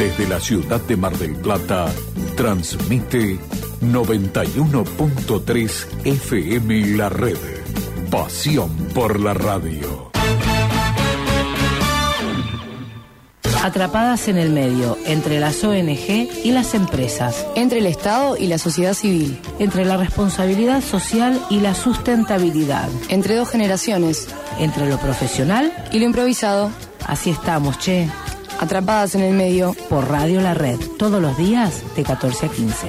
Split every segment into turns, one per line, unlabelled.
Desde la ciudad de Mar del Plata, transmite 91.3 FM La Red. Pasión por la radio.
Atrapadas en el medio, entre las ONG y las empresas.
Entre el Estado y la sociedad civil.
Entre la responsabilidad social y la sustentabilidad.
Entre dos generaciones.
Entre lo profesional
y lo improvisado.
Así estamos, che.
Atrapadas en el medio.
Por Radio La Red, todos los días de 14 a 15.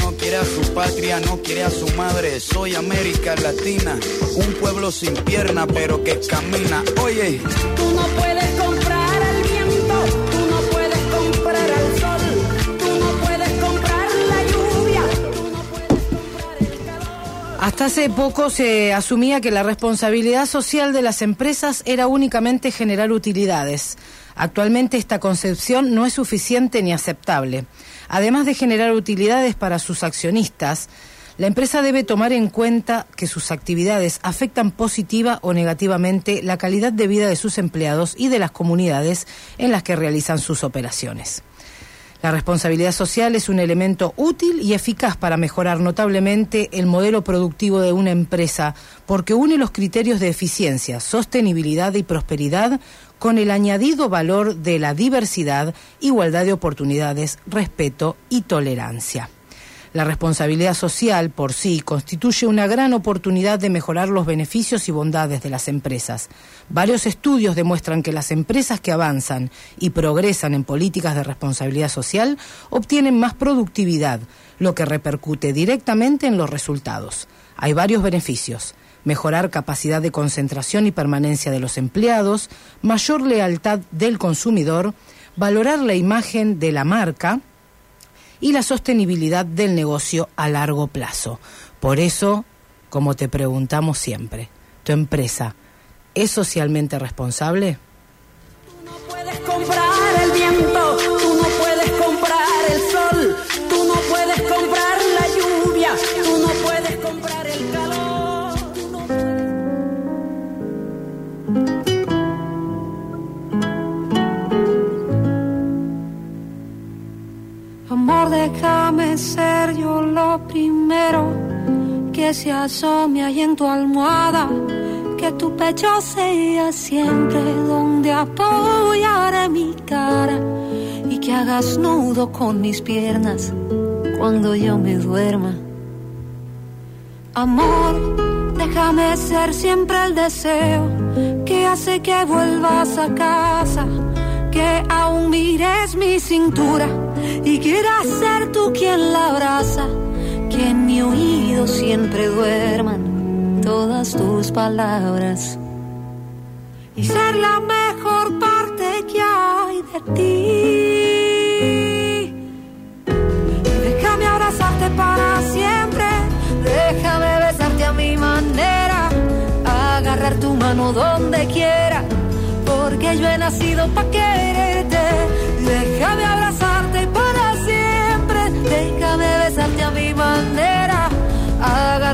no quiere a su patria, no quiere a su madre. Soy América Latina, un pueblo sin pierna pero que camina. Oye,
Tú no puedes comprar al viento, tú no puedes comprar al sol, tú no puedes comprar la lluvia, tú no puedes comprar el calor.
Hasta hace poco se asumía que la responsabilidad social de las empresas era únicamente generar utilidades. Actualmente esta concepción no es suficiente ni aceptable. Además de generar utilidades para sus accionistas, la empresa debe tomar en cuenta que sus actividades afectan positiva o negativamente la calidad de vida de sus empleados y de las comunidades en las que realizan sus operaciones. La responsabilidad social es un elemento útil y eficaz para mejorar notablemente el modelo productivo de una empresa porque une los criterios de eficiencia, sostenibilidad y prosperidad con el añadido valor de la diversidad, igualdad de oportunidades, respeto y tolerancia. La responsabilidad social por sí constituye una gran oportunidad de mejorar los beneficios y bondades de las empresas. Varios estudios demuestran que las empresas que avanzan y progresan en políticas de responsabilidad social obtienen más productividad, lo que repercute directamente en los resultados. Hay varios beneficios mejorar capacidad de concentración y permanencia de los empleados, mayor lealtad del consumidor, valorar la imagen de la marca, y la sostenibilidad del negocio a largo plazo. Por eso, como te preguntamos siempre, ¿tu empresa es socialmente responsable?
No puedes comprar el viento,
Amor, déjame ser yo lo primero que se asome ahí en tu almohada. Que tu pecho sea siempre donde apoyaré mi cara. Y que hagas nudo con mis piernas cuando yo me duerma. Amor, déjame ser siempre el deseo que hace que vuelvas a casa, que aún mires mi cintura y quieras ser tú quien la abraza, que en mi oído siempre duerman todas tus palabras y ser la mejor parte que hay de ti. Déjame abrazarte para siempre, déjame besarte a mi manera, agarrar tu mano donde quiera, porque yo he nacido para quererte.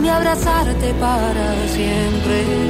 déjame abrazarte para siempre.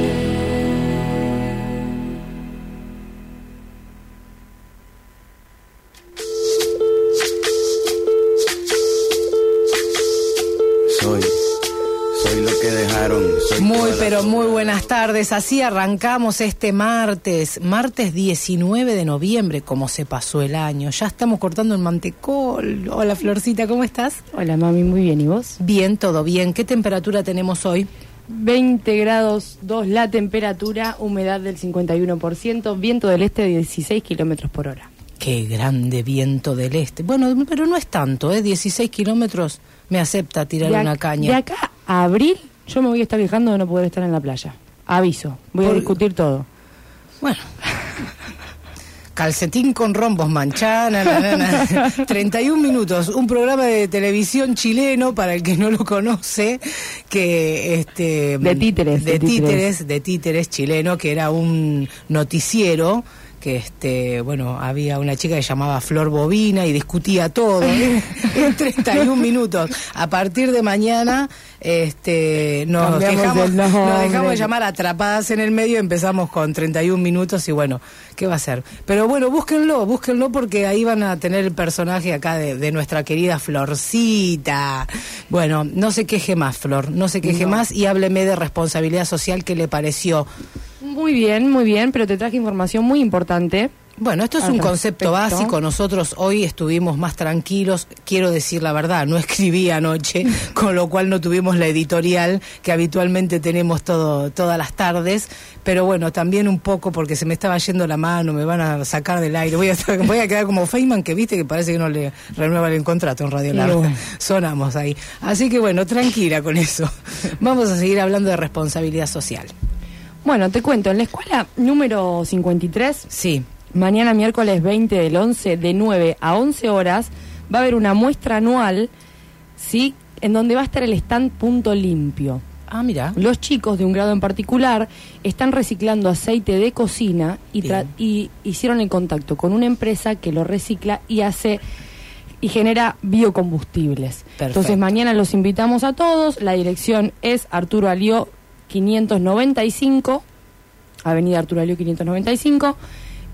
Muy, pero muy buenas tardes. Así arrancamos este martes, martes 19 de noviembre, como se pasó el año. Ya estamos cortando el mantecol. Hola, Florcita, ¿cómo estás?
Hola mami, muy bien. ¿Y vos?
Bien, todo bien. ¿Qué temperatura tenemos hoy?
20 grados 2 la temperatura, humedad del 51%, viento del este de 16 kilómetros por hora.
Qué grande viento del este. Bueno, pero no es tanto, ¿eh? 16 kilómetros me acepta tirar
De
una
De
caña.
acá a abril, yo me voy a estar quejando de no poder estar en la playa. Aviso, voy a discutir todo.
Bueno. Calcetín con rombos manchana, na, na, na. 31 minutos, un programa de televisión chileno para el que no lo conoce, que este
De títeres,
de
de títeres.
títeres, de títeres chileno, que era un noticiero que este bueno había una chica que llamaba Flor Bobina y discutía todo ¿eh? en 31 minutos. A partir de mañana este nos
Cambiamos
dejamos, nos dejamos de llamar atrapadas en el medio empezamos con 31 minutos y bueno qué va a ser pero bueno búsquenlo búsquenlo porque ahí van a tener el personaje acá de, de nuestra querida Florcita. Bueno no se queje más Flor no se queje más y hábleme de responsabilidad social que le pareció
Muy bien, muy bien, pero te traje información muy importante.
Bueno, esto es un concepto
respecto.
básico. Nosotros hoy estuvimos más tranquilos. Quiero decir la verdad, no escribí anoche, con lo cual no tuvimos la editorial que habitualmente tenemos todo, todas las tardes. Pero bueno, también un poco porque se me estaba yendo la mano, me van a sacar del aire. Voy a, estar- voy a quedar como Feynman, que viste que parece que no le renuevan el contrato en Radio Larga.
bueno.
Sonamos ahí. Así que bueno, tranquila con eso. Vamos a seguir hablando de responsabilidad social.
Bueno, te cuento, en la escuela número 53,
Sí.
mañana miércoles 20 del 11, de 9 a 11 horas, va a haber una muestra anual, ¿sí? En donde va a estar el stand Punto Limpio.
Ah, mira.
Los chicos de un grado en particular están reciclando aceite de cocina y, tra- y hicieron el contacto con una empresa que lo recicla y hace y genera biocombustibles.
Perfecto.
Entonces mañana los invitamos a todos. La dirección es Arturo Alió 595, Avenida Arturo Alió 595,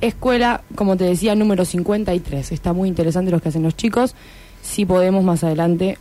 escuela, como te decía, número 53. Está muy interesante lo que hacen los chicos. Si podemos más adelante,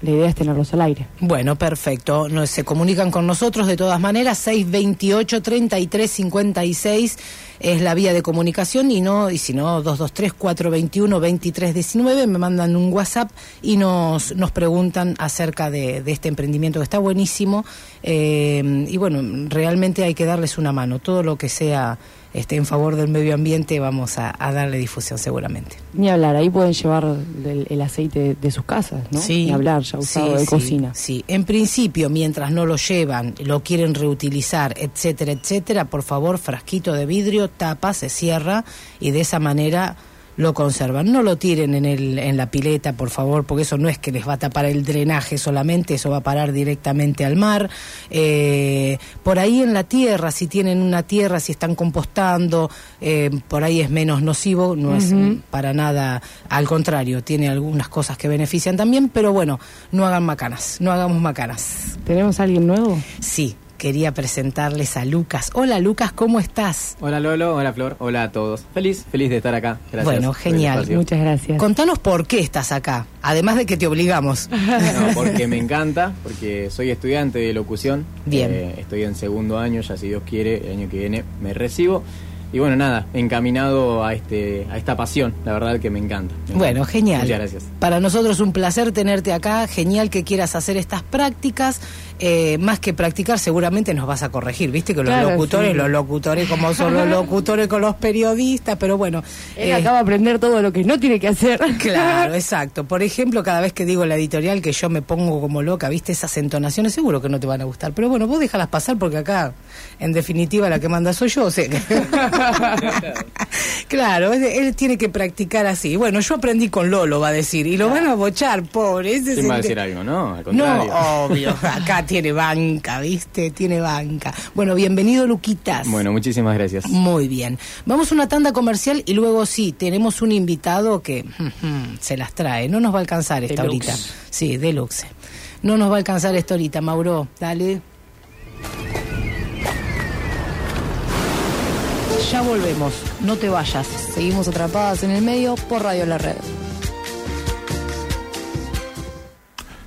la idea es tenerlos al aire.
Bueno, perfecto. Nos, se comunican con nosotros de todas maneras. 628 33 56 es la vía de comunicación y no y si no 223 421 23 19 me mandan un WhatsApp y nos nos preguntan acerca de, de este emprendimiento que está buenísimo eh, y bueno realmente hay que darles una mano todo lo que sea este en favor del medio ambiente vamos a, a darle difusión seguramente.
Ni hablar, ahí pueden llevar el, el aceite de, de sus casas, ¿no?
Sí,
Ni hablar, ya usado
sí,
de
sí,
cocina.
Sí, en principio, mientras no lo llevan, lo quieren reutilizar, etcétera, etcétera, por favor, frasquito de vidrio, tapa, se cierra y de esa manera lo conservan. No lo tiren en, el, en la pileta, por favor, porque eso no es que les va a tapar el drenaje solamente, eso va a parar directamente al mar. Eh, por ahí en la tierra, si tienen una tierra, si están compostando, eh, por ahí es menos nocivo, no es para nada, al contrario, tiene algunas cosas que benefician también, pero bueno, no hagan macanas, no hagamos macanas.
¿Tenemos a alguien nuevo?
Sí, quería presentarles a Lucas. Hola Lucas, ¿cómo estás?
Hola Lolo, hola Flor, hola a todos. Feliz, feliz de estar acá. Gracias.
Bueno, genial.
Muchas gracias.
Contanos por qué estás acá, además de que te obligamos.
No, porque me encanta, porque soy estudiante de locución.
Bien.
Eh, estoy en segundo año, ya si Dios quiere, el año que viene me recibo. Y bueno, nada, encaminado a este a esta pasión, la verdad que me encanta. Me
Bueno, genial.
Muchas gracias.
Para nosotros un placer tenerte acá, genial que quieras hacer estas prácticas. Eh, más que practicar, seguramente nos vas a corregir, viste que los
Claro,
locutores,
sí.
los locutores como son los locutores con los periodistas, pero bueno.
Él
eh,
acaba de aprender todo lo que no tiene que hacer.
Claro, exacto. Por ejemplo, cada vez que digo la editorial que yo me pongo como loca, viste esas entonaciones, seguro que no te van a gustar. Pero bueno, vos déjalas pasar porque acá, en definitiva, la que manda soy yo. o sea que- claro, él tiene que practicar así. Bueno, yo aprendí con Lolo, va a decir, y lo van a bochar, pobre. Ese es
¿Quién va a decir algo? No, al
No,
contrario.
obvio, acá tiene banca, ¿viste? Tiene banca. Bueno, bienvenido, Luquitas.
Bueno, muchísimas gracias.
Muy bien. Vamos a una tanda comercial y luego sí, tenemos un invitado que se las trae. No nos va a alcanzar esta
Deluxe.
horita. Sí, deluxe. No nos va a alcanzar esta horita, Mauro. Dale. Ya volvemos. No te vayas.
Seguimos atrapadas en el medio por Radio La Red.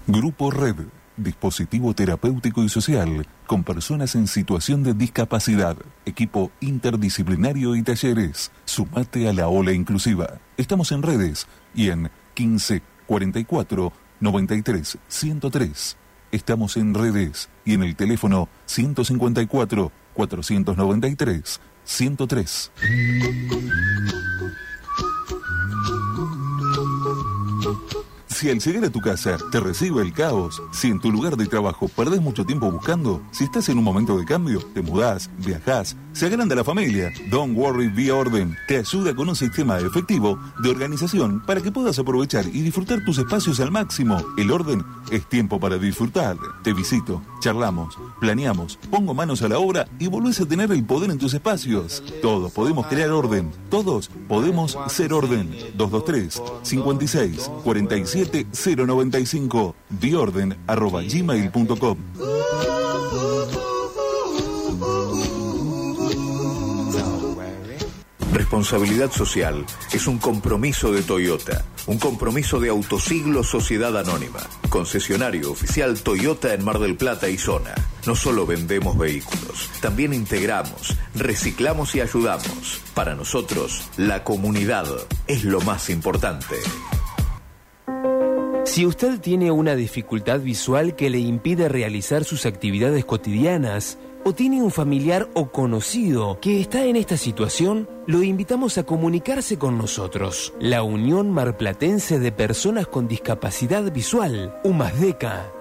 Grupo Red, dispositivo terapéutico y social con personas en situación de discapacidad, equipo interdisciplinario y talleres. Sumate a la ola inclusiva. Estamos en redes y en 15 44 93 103. Estamos en redes y en el teléfono 154 493 103. Si al llegar a tu casa te recibe el caos, si en tu lugar de trabajo perdés mucho tiempo buscando, si estás en un momento de cambio, te mudás, viajás, se agranda la familia, Don't Worry Be Orden te ayuda con un sistema efectivo de organización para que puedas aprovechar y disfrutar tus espacios al máximo. El orden es tiempo para disfrutar. Te visito, charlamos, planeamos, pongo manos a la obra y volvés a tener el poder en tus espacios. Todos podemos crear orden, todos podemos ser orden. 223 56 47 095 biorden arroba gmail.com
Responsabilidad social es un compromiso de Toyota, un compromiso de Autosiglo Sociedad Anónima, concesionario oficial Toyota en Mar del Plata y zona. No solo vendemos vehículos, también integramos, reciclamos y ayudamos. Para nosotros, la comunidad es lo más importante.
Si usted tiene una dificultad visual que le impide realizar sus actividades cotidianas, o tiene un familiar o conocido que está en esta situación, lo invitamos a comunicarse con nosotros. La Unión Marplatense de Personas con Discapacidad Visual, UMASDECA.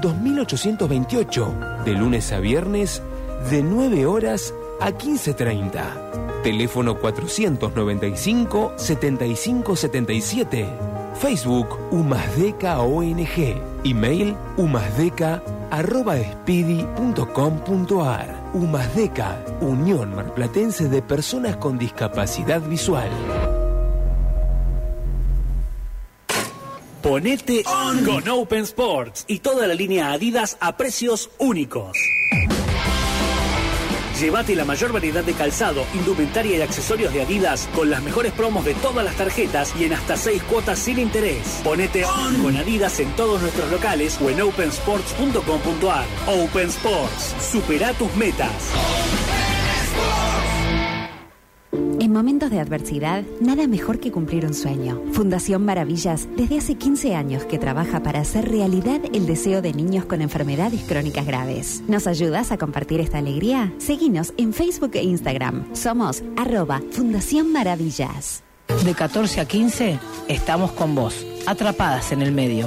2828, de lunes a viernes, de 9 horas a 15.30. Teléfono 495-7577. Facebook Umasdeca ONG. Email umasdeca.speedy.com.ar. Umasdeca, Unión Marplatense de Personas con Discapacidad Visual.
Ponete on con Open Sports y toda la línea Adidas a precios únicos. Llévate la mayor variedad de calzado, indumentaria y accesorios de Adidas con las mejores promos de todas las tarjetas y en hasta 6 cuotas sin interés. Ponete on con Adidas en todos nuestros locales o en opensports.com.ar. Open Sports, supera tus metas.
En
momentos de adversidad, nada mejor que cumplir un sueño. Fundación Maravillas, desde hace 15 años que trabaja para hacer realidad el deseo de niños con enfermedades crónicas graves. ¿Nos ayudas a compartir esta alegría? Seguinos en Facebook e Instagram. Somos arroba Fundación Maravillas.
De 14 a 15 estamos con vos, atrapadas en el medio.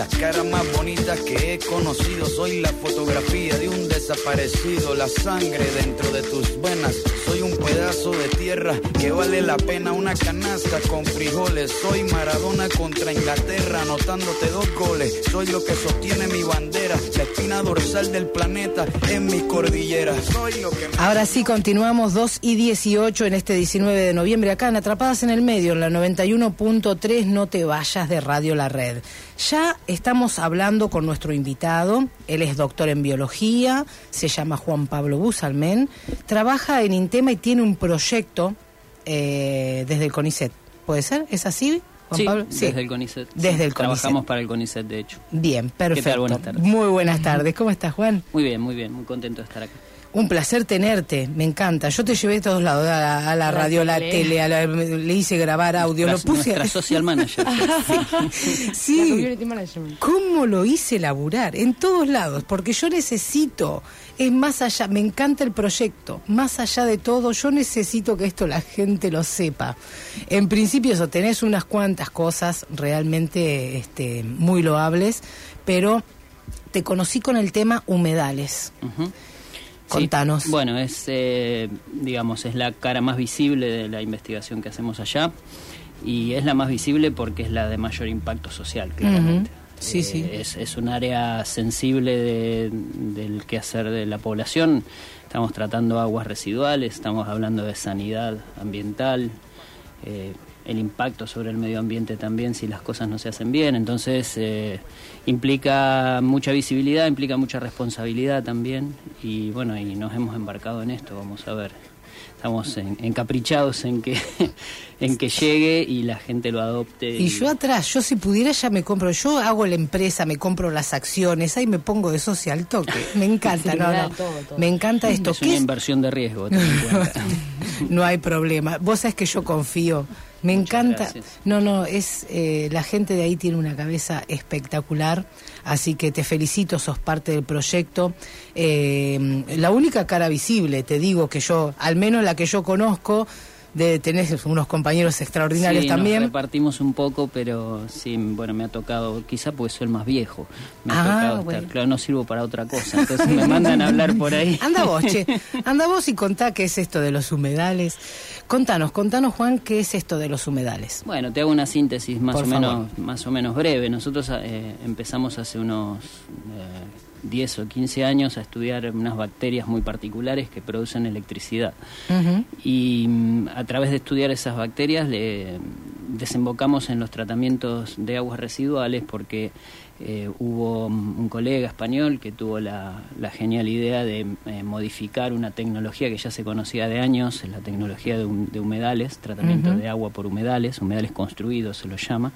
Las caras más bonitas que he conocido, soy la fotografía de un desaparecido, la sangre dentro de tus venas. Soy un pedazo de tierra que vale la pena una canasta con frijoles. Soy Maradona contra Inglaterra, anotándote dos goles. Soy lo que sostiene mi bandera, la espina dorsal del planeta en mi cordillera. Soy lo que
Ahora sí, continuamos 2 y 18 en este 19 de noviembre, acá en Atrapadas en el Medio, en la 91.3, no te vayas de Radio La Red. Ya estamos hablando con nuestro invitado, él es doctor en biología, se llama Juan Pablo Busalmen, trabaja en Intema y tiene un proyecto eh, desde el CONICET. ¿Puede ser? ¿Es así? Juan
Sí,
Pablo?
desde el CONICET.
Desde
Sí,
el CONICET.
Trabajamos para el CONICET, de hecho.
Bien, perfecto.
Buenas tardes.
Muy buenas tardes. ¿Cómo estás, Juan?
Muy bien, muy bien, muy contento de estar acá.
Un placer tenerte, me encanta. Yo te llevé a todos lados, a la, a la radio, a la
tele.
a la- le hice grabar audio, lo puse.
nuestra social manager.
sí. ¿Cómo lo hice laburar? En todos lados, porque yo necesito, es más allá, me encanta el proyecto, más allá de todo, yo necesito que esto la gente lo sepa. En principio eso, tenés unas cuantas cosas realmente este, muy loables, pero te conocí con el tema humedales. Contanos.
Sí, Bueno, es, eh, digamos, es la cara más visible de la investigación que hacemos allá y es la más visible porque es la de mayor impacto social, claramente.
Sí,
Eh,
sí.
Es, es un área sensible de- del quehacer de la población. Estamos tratando aguas residuales, estamos hablando de sanidad ambiental, eh, el impacto sobre el medio ambiente también si las cosas no se hacen bien. Entonces eh, implica mucha visibilidad, implica mucha responsabilidad también y bueno, y nos hemos embarcado en esto, vamos a ver. Estamos en- encaprichados en que, en que llegue y la gente lo adopte.
Y yo atrás, yo si pudiera ya me compro, yo hago la empresa, me compro las acciones, ahí me pongo de socio al toque. Me encanta, no, no.
Todo, todo.
Me encanta esto.
Es
¿Qué
una
es?
inversión de riesgo. ten en cuenta.
No hay problema. Vos sabés que yo confío. Me encanta.
gracias.
No, no, es eh, la gente de ahí tiene una cabeza espectacular, así que te felicito, sos parte del proyecto. Eh, la única cara visible, te digo que yo, al menos la que yo conozco, de tener unos compañeros extraordinarios
Sí, nos
también.
repartimos un poco, pero sí, bueno, me ha tocado, quizá porque soy el más viejo, me ha
Ah,
tocado estar, claro, no sirvo para otra cosa, entonces me mandan a hablar por ahí.
Anda vos, che. Anda vos y contá qué es esto de los humedales. Contanos, contanos, Juan, qué es esto de los humedales.
Bueno, te hago una síntesis más
Por
o
favor.
menos más o menos breve. Nosotros eh, empezamos hace unos eh, 10 o 15 años a estudiar unas bacterias muy particulares que producen electricidad. y mm, a través de estudiar esas bacterias le desembocamos en los tratamientos de aguas residuales porque eh, hubo un colega español que tuvo la, la genial idea de eh, modificar una tecnología que ya se conocía de años, la tecnología de, hum- de humedales, tratamiento de agua por humedales, humedales construidos se los llama.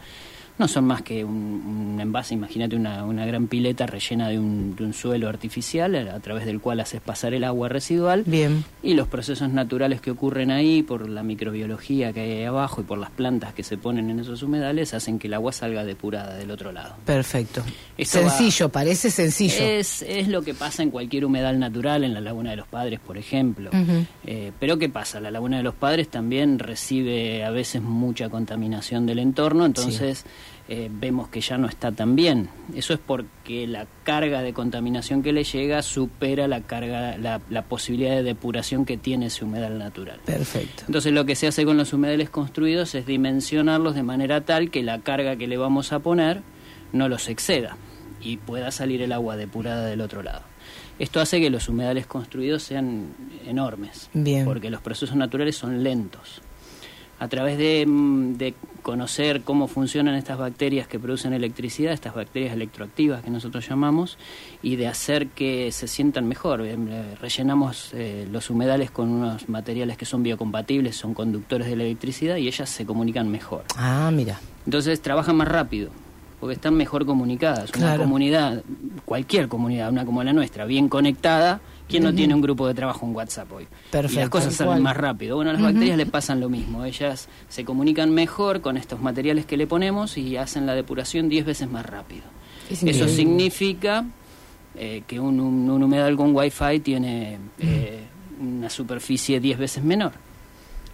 No son más que un, un envase, imagínate una, una gran pileta rellena de un, de un suelo artificial a, a través del cual haces pasar el agua residual.
Bien.
Y los procesos naturales que ocurren ahí, por la microbiología que hay ahí abajo y por las plantas que se ponen en esos humedales, hacen que el agua salga depurada del otro lado.
Perfecto.
Esto va-
sencillo, parece sencillo.
Es, es lo que pasa en cualquier humedal natural, en la Laguna de los Padres, por ejemplo. Eh, pero ¿qué pasa? La Laguna de los Padres también recibe a veces mucha contaminación del entorno, entonces eh, vemos que ya no está tan bien. Eso es porque la carga de contaminación que le llega supera la carga, la, la posibilidad de depuración que tiene ese humedal natural.
Perfecto.
Entonces lo que se hace con los humedales construidos es dimensionarlos de manera tal que la carga que le vamos a poner no los exceda y pueda salir el agua depurada del otro lado. Esto hace que los humedales construidos sean enormes,
Bien.
porque los procesos naturales son lentos. A través de, mm, de conocer cómo funcionan estas bacterias que producen electricidad, estas bacterias electroactivas que nosotros llamamos, y de hacer que se sientan mejor. Eh, Rellenamos eh, los humedales con unos materiales que son biocompatibles, son conductores de la electricidad y ellas se comunican mejor.
Ah, mira.
Entonces trabajan más rápido, porque están mejor comunicadas. Una
Claro.
comunidad, cualquier comunidad, una como la nuestra, bien conectada, ¿quién no tiene un grupo de trabajo en WhatsApp hoy?
Perfecto.
Y las cosas salen más rápido. Bueno, a las bacterias le pasan lo mismo. Ellas se comunican mejor con estos materiales que le ponemos y hacen la depuración 10 veces más rápido.
Es
Eso significa eh, que un, un- un humedal con Wi-Fi tiene eh, una superficie 10 veces menor.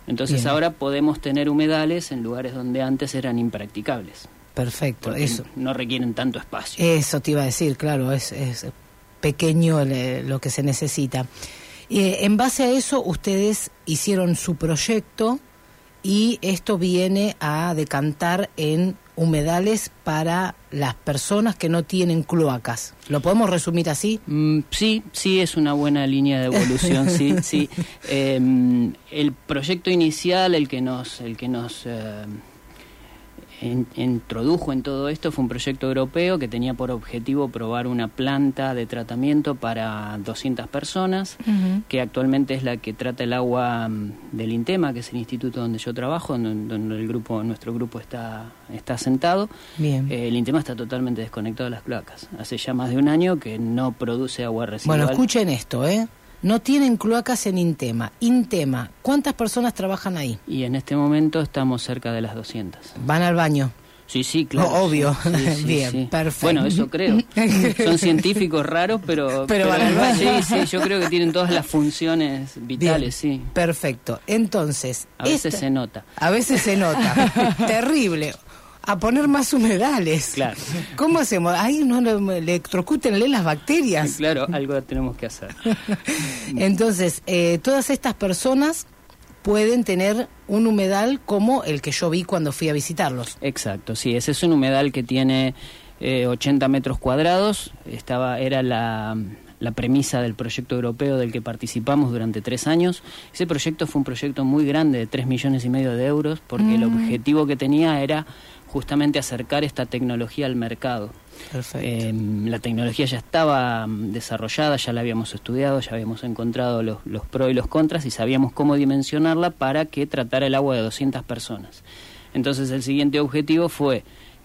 Entonces
Bien.
ahora podemos tener humedales en lugares donde antes eran impracticables.
Perfecto, eso.
no requieren tanto espacio.
Eso te iba a decir, claro, es, es pequeño el- lo que se necesita. Eh, en base a eso, ustedes hicieron su proyecto y esto viene a decantar en humedales para las personas que no tienen cloacas. ¿Lo podemos resumir así?
Mm, sí, sí es una buena línea de evolución, sí, sí. Eh, el proyecto inicial, el que nos, el que nos eh, in- introdujo en todo esto, fue un proyecto europeo que tenía por objetivo probar una planta de tratamiento para 200 personas, que actualmente es la que trata el agua mm, del INTEMA, que es el instituto donde yo trabajo, donde, donde el grupo, nuestro grupo está, está sentado.
Bien.
Eh, el INTEMA está totalmente desconectado de las cloacas. Hace ya más de un año que no produce agua residual.
Bueno, escuchen esto, ¿eh? No tienen cloacas en Intema. Intema, ¿cuántas personas trabajan ahí?
Y en este momento estamos cerca de las 200.
¿Van al baño?
Sí, sí, claro.
Oh, obvio.
Sí, sí,
Bien,
sí.
perfecto.
Bueno, eso creo. Son científicos raros, pero...
Pero van al baño.
Sí, sí, yo creo que tienen todas las funciones vitales, sí.
Perfecto. Entonces,
A veces
esta-
se nota.
A veces se nota. Terrible. A poner más humedales.
Claro.
¿Cómo hacemos? Ahí no electrocútenle las bacterias.
Claro, algo tenemos que hacer.
Entonces, eh, todas estas personas pueden tener un humedal como el que yo vi cuando fui a visitarlos.
Exacto, sí, ese es un humedal que tiene eh, 80 metros cuadrados. Estaba, era la, la premisa del proyecto europeo del que participamos durante tres años. Ese proyecto fue un proyecto muy grande, de 3 millones y medio de euros, porque el
Mm.
objetivo que tenía era justamente acercar esta tecnología al mercado. Eh, la tecnología ya estaba mm, desarrollada, ya la habíamos estudiado, ya habíamos encontrado los, los pros y los contras y sabíamos cómo dimensionarla para que tratara el agua de 200 personas. Entonces el siguiente objetivo fue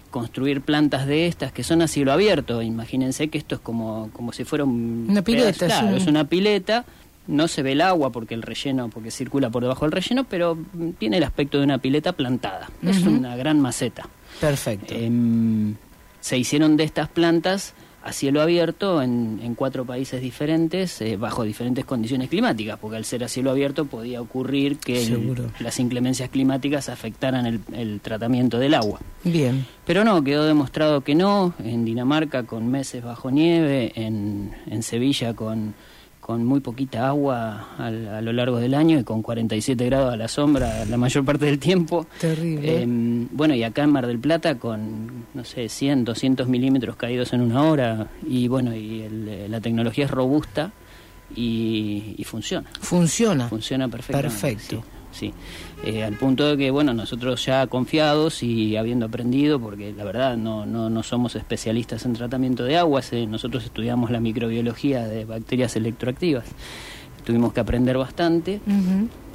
construir plantas de estas que son a cielo abierto. Imagínense que esto es como, como si fuera un
Una pileta,
Claro,
sí.
es una pileta. No se ve el agua porque el relleno, porque circula por debajo del relleno, pero mm, tiene el aspecto de una pileta plantada. Es una gran maceta.
Perfecto.
Em, se hicieron de estas plantas a cielo abierto en, en cuatro países diferentes, eh, bajo diferentes condiciones climáticas, porque al ser a cielo abierto podía ocurrir que el- las inclemencias climáticas afectaran el, el tratamiento del agua.
Bien.
Pero no, quedó demostrado que no, en Dinamarca con meses bajo nieve, en, en Sevilla con, con muy poquita agua al- a lo largo del año y con 47 grados a la sombra la mayor parte del tiempo.
Terrible.
Eh, bueno, y acá en Mar del Plata con, no sé, 100, 200 milímetros caídos en una hora. Y bueno, y el, eh, la tecnología es robusta y, y funciona.
Funciona.
Funciona perfectamente.
Perfecto.
Sí, sí. Eh, al punto de que, bueno, nosotros ya confiados y habiendo aprendido, porque la verdad no, no, no somos especialistas en tratamiento de aguas, eh, nosotros estudiamos la microbiología de bacterias electroactivas. Tuvimos que aprender bastante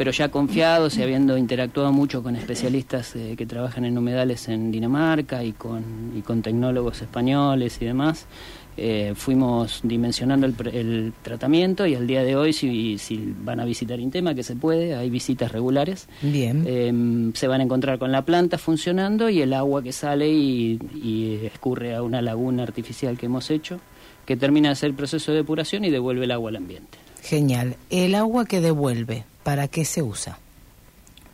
pero ya confiados y habiendo interactuado mucho con especialistas eh, que trabajan en humedales en Dinamarca y con, y con tecnólogos españoles y demás, eh, fuimos dimensionando el, el tratamiento y al día de hoy, si, si van a visitar Intema, que se puede, hay visitas regulares,
Bien.
eh, se van a encontrar con la planta funcionando y el agua que sale y, y escurre a una laguna artificial que hemos hecho, que termina de hacer el proceso de depuración y devuelve el agua al ambiente.
Genial. El agua que devuelve, ¿para qué se usa?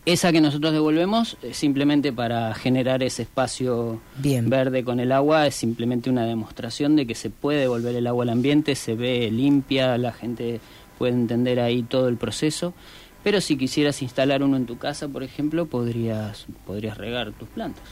Esa que nosotros devolvemos es simplemente para generar ese espacio
Bien.
verde con el agua, es simplemente una demostración de que se puede devolver el agua al ambiente, se ve limpia, la gente puede entender ahí todo el proceso. Pero si quisieras instalar uno en tu casa, por ejemplo, podrías, podrías regar tus plantas.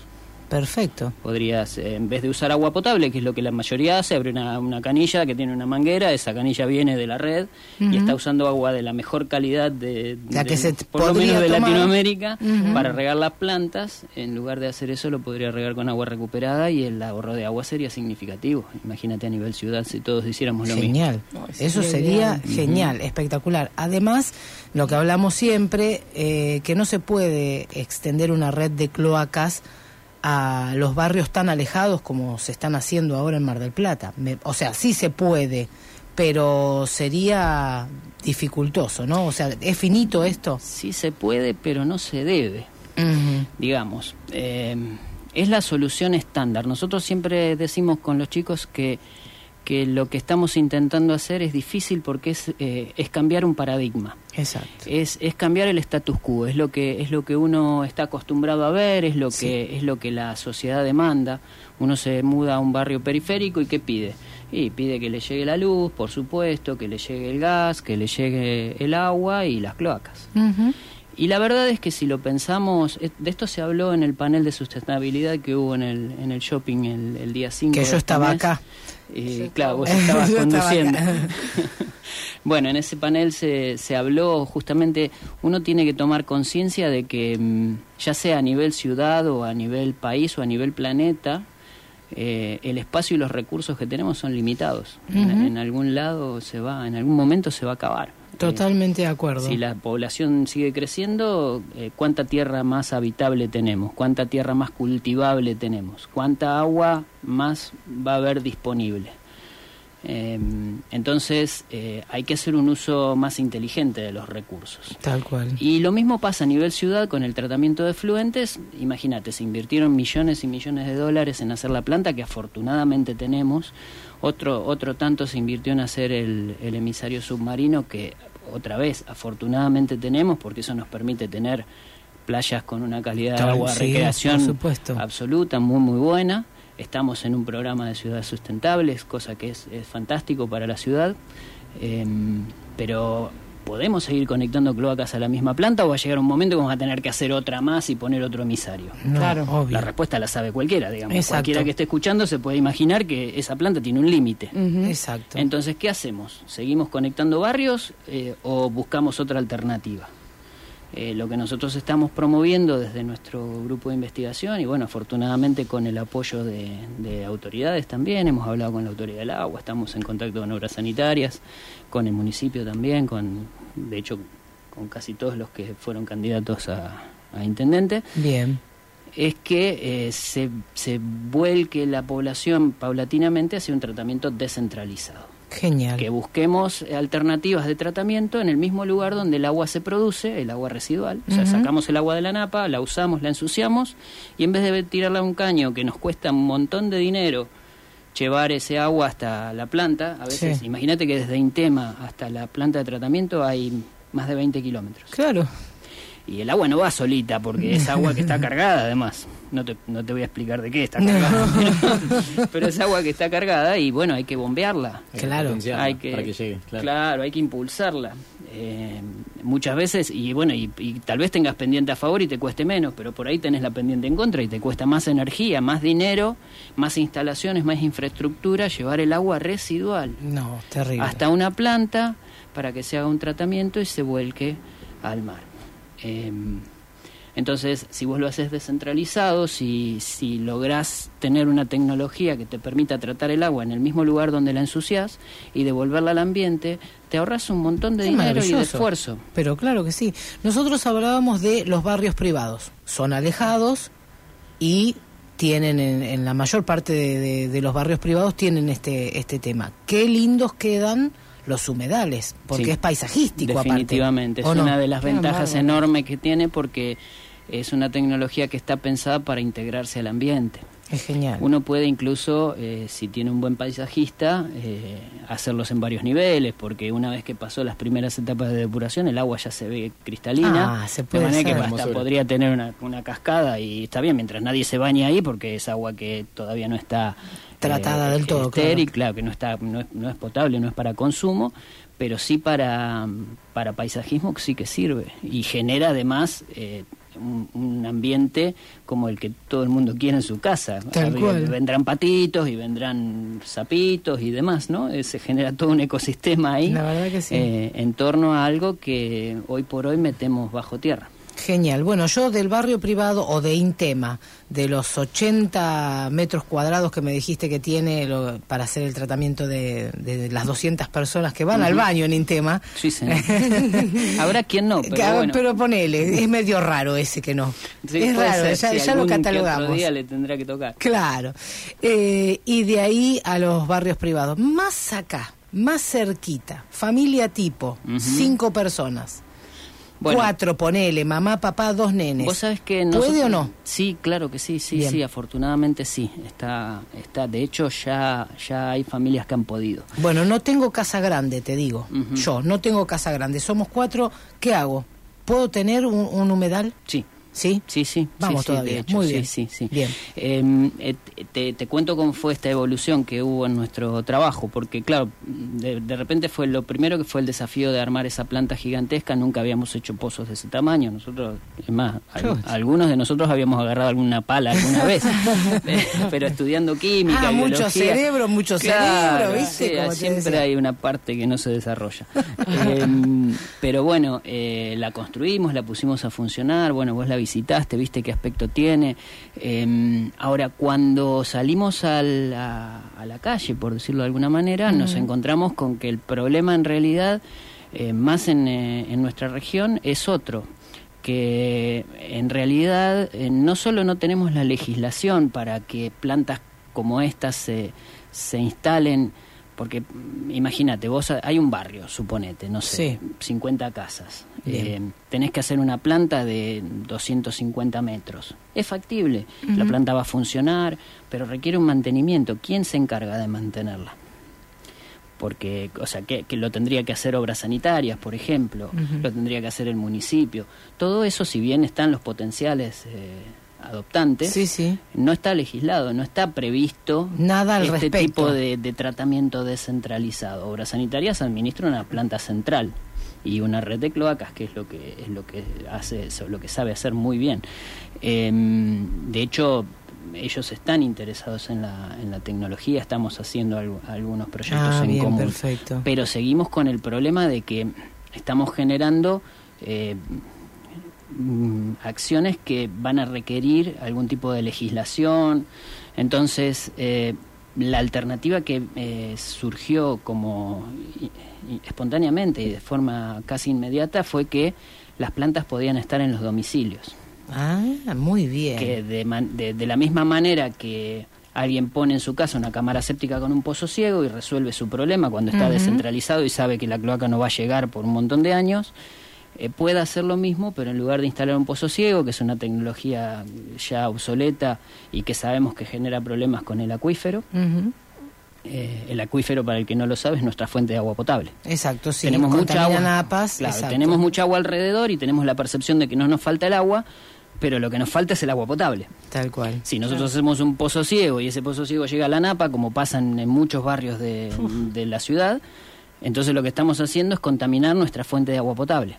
Perfecto.
Podrías, eh, en vez de usar agua potable, que es lo que la mayoría hace, abre una, una canilla que tiene una manguera, esa canilla viene de la red y está usando agua de la mejor calidad de,
La
de-
que se
por lo
podría
menos de
tomar.
Latinoamérica para regar las plantas. En lugar de hacer eso, lo podría regar con agua recuperada y el ahorro de agua sería significativo. Imagínate a nivel ciudad si todos hiciéramos lo
Genial.
mismo.
Eso sería genial, espectacular. Además, lo que hablamos siempre, eh, que no se puede extender una red de cloacas a los barrios tan alejados como se están haciendo ahora en Mar del Plata. Me- o sea, sí se puede, pero sería dificultoso, ¿no? O sea, ¿es finito esto?
Sí se puede, pero no se debe. Digamos. Eh, es la solución estándar. Nosotros siempre decimos con los chicos que, que lo que estamos intentando hacer es difícil porque es, eh, es cambiar un paradigma.
Exacto.
Es, es cambiar el status quo, es lo que es lo que uno está acostumbrado a ver, es lo que es lo que la sociedad demanda. Uno se muda a un barrio periférico y qué pide? Y pide que le llegue la luz, por supuesto, que le llegue el gas, que le llegue el agua y las cloacas. Y la verdad es que si lo pensamos, eh, de esto se habló en el panel de sustentabilidad que hubo en el, en el shopping el, el día 5.
Que
de
yo
este
estaba
mes.
acá.
Eh, claro, vos estabas
estaba
conduciendo. bueno, en ese panel se, se habló justamente, uno tiene que tomar conciencia de que mm, ya sea a nivel ciudad o a nivel país o a nivel planeta, eh, el espacio y los recursos que tenemos son limitados. En- en, algún lado se va, en algún momento se va a acabar.
Totalmente de acuerdo.
Si la población sigue creciendo, eh, ¿cuánta tierra más habitable tenemos? ¿Cuánta tierra más cultivable tenemos? ¿Cuánta agua más va a haber disponible? Eh, entonces, eh, hay que hacer un uso más inteligente de los recursos.
Tal cual.
Y lo mismo pasa a nivel ciudad con el tratamiento de fluentes. Imagínate, se invirtieron millones y millones de dólares en hacer la planta que afortunadamente tenemos. Otro, otro tanto se invirtió en hacer el, el emisario submarino que otra vez afortunadamente tenemos porque eso nos permite tener playas con una calidad de agua
sí,
recreación
supuesto.
absoluta, muy muy buena. Estamos en un programa de ciudades sustentables, cosa que es, es fantástico para la ciudad. Em, pero ¿podemos seguir conectando cloacas a la misma planta o va a llegar un momento que vamos a tener que hacer otra más y poner otro emisario?
No, Claro. obvio.
La respuesta la sabe cualquiera, digamos.
Exacto.
Cualquiera que esté escuchando se puede imaginar que esa planta tiene un límite.
Exacto.
Entonces, ¿qué hacemos? ¿Seguimos conectando barrios eh, o buscamos otra alternativa? Eh, lo que nosotros estamos promoviendo desde nuestro grupo de investigación y bueno, afortunadamente con el apoyo de, de autoridades también, hemos hablado con la autoridad del agua, estamos en contacto con obras sanitarias, con el municipio también, con de hecho con casi todos los que fueron candidatos a, a intendente
Bien.
es que eh, se, se vuelque la población paulatinamente hacia un tratamiento descentralizado.
Genial.
Que busquemos alternativas de tratamiento en el mismo lugar donde el agua se produce, el agua residual. O sea, sacamos el agua de la napa, la usamos, la ensuciamos y en vez de tirarla a un caño que nos cuesta un montón de dinero llevar ese agua hasta la planta, a veces,
Sí.
imagínate que desde Intema hasta la planta de tratamiento hay más de 20 kilómetros.
Claro.
Y el agua no va solita porque es agua que está cargada además. No te, no te voy a explicar de qué está cargada. Pero, pero es agua que está cargada y bueno, hay que bombearla.
Claro.
Hay que,
para que llegue, claro.
hay que impulsarla. Eh, muchas veces, y bueno, y, y tal vez tengas pendiente a favor y te cueste menos, pero por ahí tenés la pendiente en contra y te cuesta más energía, más dinero, más instalaciones, más infraestructura, llevar el agua residual
No, terrible.
hasta una planta para que se haga un tratamiento y se vuelque al mar. Eh, entonces, si vos lo haces descentralizado, si, si lográs tener una tecnología que te permita tratar el agua en el mismo lugar donde la ensuciás y devolverla al ambiente, te ahorras un montón de
Qué
dinero y de esfuerzo.
Pero claro que sí. Nosotros hablábamos de los barrios privados. Son alejados y tienen en, en la mayor parte de, de- de los barrios privados tienen este este tema. Qué lindos quedan los humedales, porque
Sí,
es paisajístico
Definitivamente,
aparte.
es
¿O
una
no?
de las
Qué
ventajas enormes que tiene porque es una tecnología que está pensada para integrarse al ambiente.
Es genial.
Uno puede incluso, eh, si tiene un buen paisajista, eh, hacerlos en varios niveles, porque una vez que pasó las primeras etapas de depuración, el agua ya se ve cristalina.
Ah, se puede
de manera que hasta podría tener una, una cascada y está bien, mientras nadie se bañe ahí, porque es agua que todavía no está eh,
Tratada del todo,
estéril, claro. que no está no es, no es potable, no es para consumo, pero sí para, para paisajismo sí que sirve y genera además eh, un, un ambiente como el que todo el mundo quiere en su casa.
Tal cual.
Vendrán patitos y vendrán sapitos y demás, ¿no? Eh, Se genera todo un ecosistema ahí
La verdad que sí.
eh, en torno a algo que hoy por hoy metemos bajo tierra.
Genial. Bueno, yo del barrio privado o de Intema, de los 80 metros cuadrados que me dijiste que tiene lo- para hacer el tratamiento de, de las 200 personas que van al baño en Intema.
Sí, señor. Habrá quien no, pero
Que-
bueno.
pero ponele, es medio raro ese que no.
Sí,
es raro,
ser,
ya, lo catalogamos.
Otro día le tendrá que tocar.
Claro. Eh, y de ahí a los barrios privados. Más acá, más cerquita, familia tipo, cinco personas.
Bueno.
Cuatro, ponele, mamá, papá, dos nenes.
Vos sabés que
¿Puede o no?
Sí, claro que sí, sí,
Bien.
sí, afortunadamente sí. Está, está, de hecho ya, ya hay familias que han podido.
Bueno, no tengo casa grande, te digo. Yo no tengo casa grande. Somos cuatro. ¿Qué hago? ¿Puedo tener un, un humedal?
Sí.
¿Sí?
Sí, sí.
Vamos
sí, sí,
todavía.
de hecho,
Muy
sí,
bien.
Sí, sí.
Bien.
Eh, eh, te, te cuento cómo fue esta evolución que hubo en nuestro trabajo, porque claro, de, de repente fue lo primero que fue el desafío de armar esa planta gigantesca, nunca habíamos hecho pozos de ese tamaño, nosotros, es más, al- algunos de nosotros habíamos agarrado alguna pala alguna vez, pero estudiando química,
Ah, mucho cerebro, mucho
Claro,
cerebro, ¿viste?
sí,
te
siempre hay una parte que no se desarrolla. Em, pero bueno, eh, la construimos, la pusimos a funcionar, bueno, vos la visitaste, viste qué aspecto tiene. Em, ahora, cuando salimos a la, a la calle, por decirlo de alguna manera, nos encontramos con que el problema en realidad, eh, más en, eh, en nuestra región, es otro que en realidad eh, no solo no tenemos la legislación para que plantas como estas se, se instalen, porque imagínate, vos ha- hay un barrio, suponete, no sé, 50 casas. Eh, tenés que hacer una planta de 250 metros. Es factible, la planta va a funcionar, pero requiere un mantenimiento. ¿Quién se encarga de mantenerla? porque, o sea, que, que lo tendría que hacer obras sanitarias, por ejemplo, lo tendría que hacer el municipio. Todo eso, si bien están los potenciales eh, adoptantes,
Sí, sí.
no está legislado, no está previsto
Nada al
este
respecto.
tipo de, de tratamiento descentralizado. Obras sanitarias administra una planta central y una red de cloacas, que es lo que es lo que hace, eso, lo que sabe hacer muy bien. Em, de hecho, ellos están interesados en la, en la tecnología, estamos haciendo algu- algunos proyectos
Ah,
en
bien,
común.
perfecto.
Pero seguimos con el problema de que estamos generando eh, acciones que van a requerir algún tipo de legislación. Entonces, eh, la alternativa que eh, surgió como espontáneamente y de forma casi inmediata fue que las plantas podían estar en los domicilios
Ah, muy bien.
que de, man- de- de la misma manera que alguien pone en su casa una cámara séptica con un pozo ciego y resuelve su problema cuando está
Ujú.
descentralizado y sabe que la cloaca no va a llegar por un montón de años, eh, puede hacer lo mismo, pero en lugar de instalar un pozo ciego, que es una tecnología ya obsoleta y que sabemos que genera problemas con el acuífero, eh, el acuífero, para el que no lo sabe, es nuestra fuente de agua potable
Exacto, sí.
tenemos mucha agua.
napas,
Claro, tenemos mucha agua alrededor y tenemos la percepción de que no nos falta el agua, pero lo que nos falta es el agua potable.
Tal cual.
Si nosotros hacemos un pozo ciego y ese pozo ciego llega a la napa, como pasa en, en muchos barrios de, de la ciudad, entonces lo que estamos haciendo es contaminar nuestra fuente de agua potable.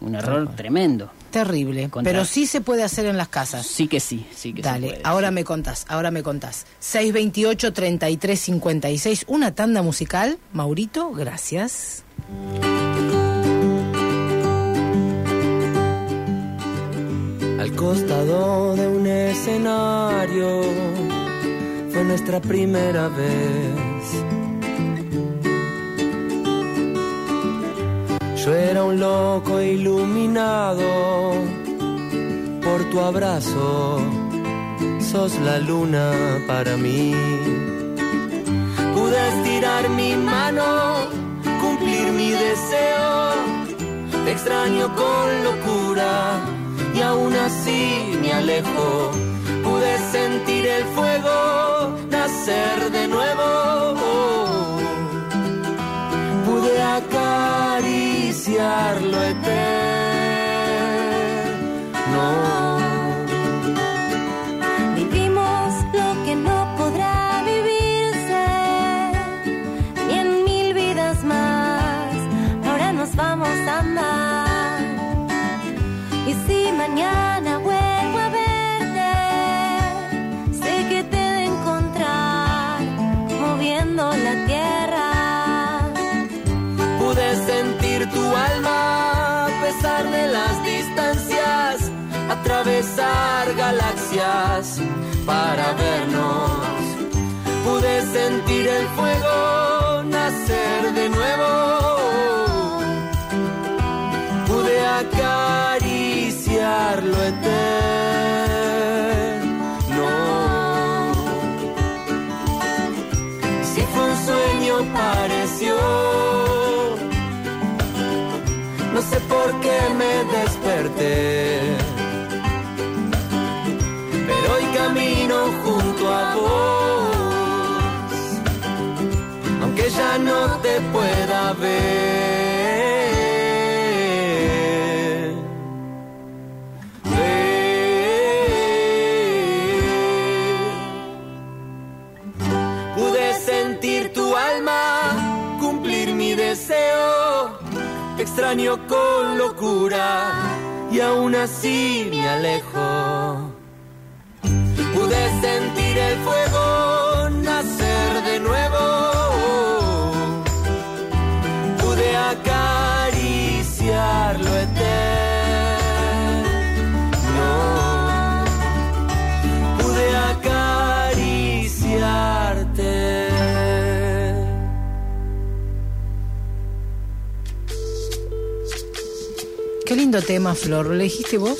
Un error tremendo.
Terrible.
Contra-
Pero sí se puede hacer en las casas.
Sí que sí, sí que se
Dale,
puede,
ahora
sí.
me contás, ahora me contás. 628-3356, una tanda musical. Maurito, gracias.
Al costado de un escenario fue nuestra primera vez. Yo era un loco iluminado por tu abrazo, sos la luna para mí. Pude estirar mi mano, cumplir mi deseo, te extraño con locura y aún así me alejo. Pude sentir el fuego nacer de nuevo. Pude acariciar lo eterno. Galaxias para vernos. Pude sentir el fuego nacer de nuevo. Pude acariciar lo eterno. Si fue un sueño pareció. No sé por qué me desperté. Con locura y aún así me alejo. Pude sentir el fuego nacer de nuevo. Pude acariciar lo eterno.
Lindo tema, Flor. ¿Lo elegiste vos?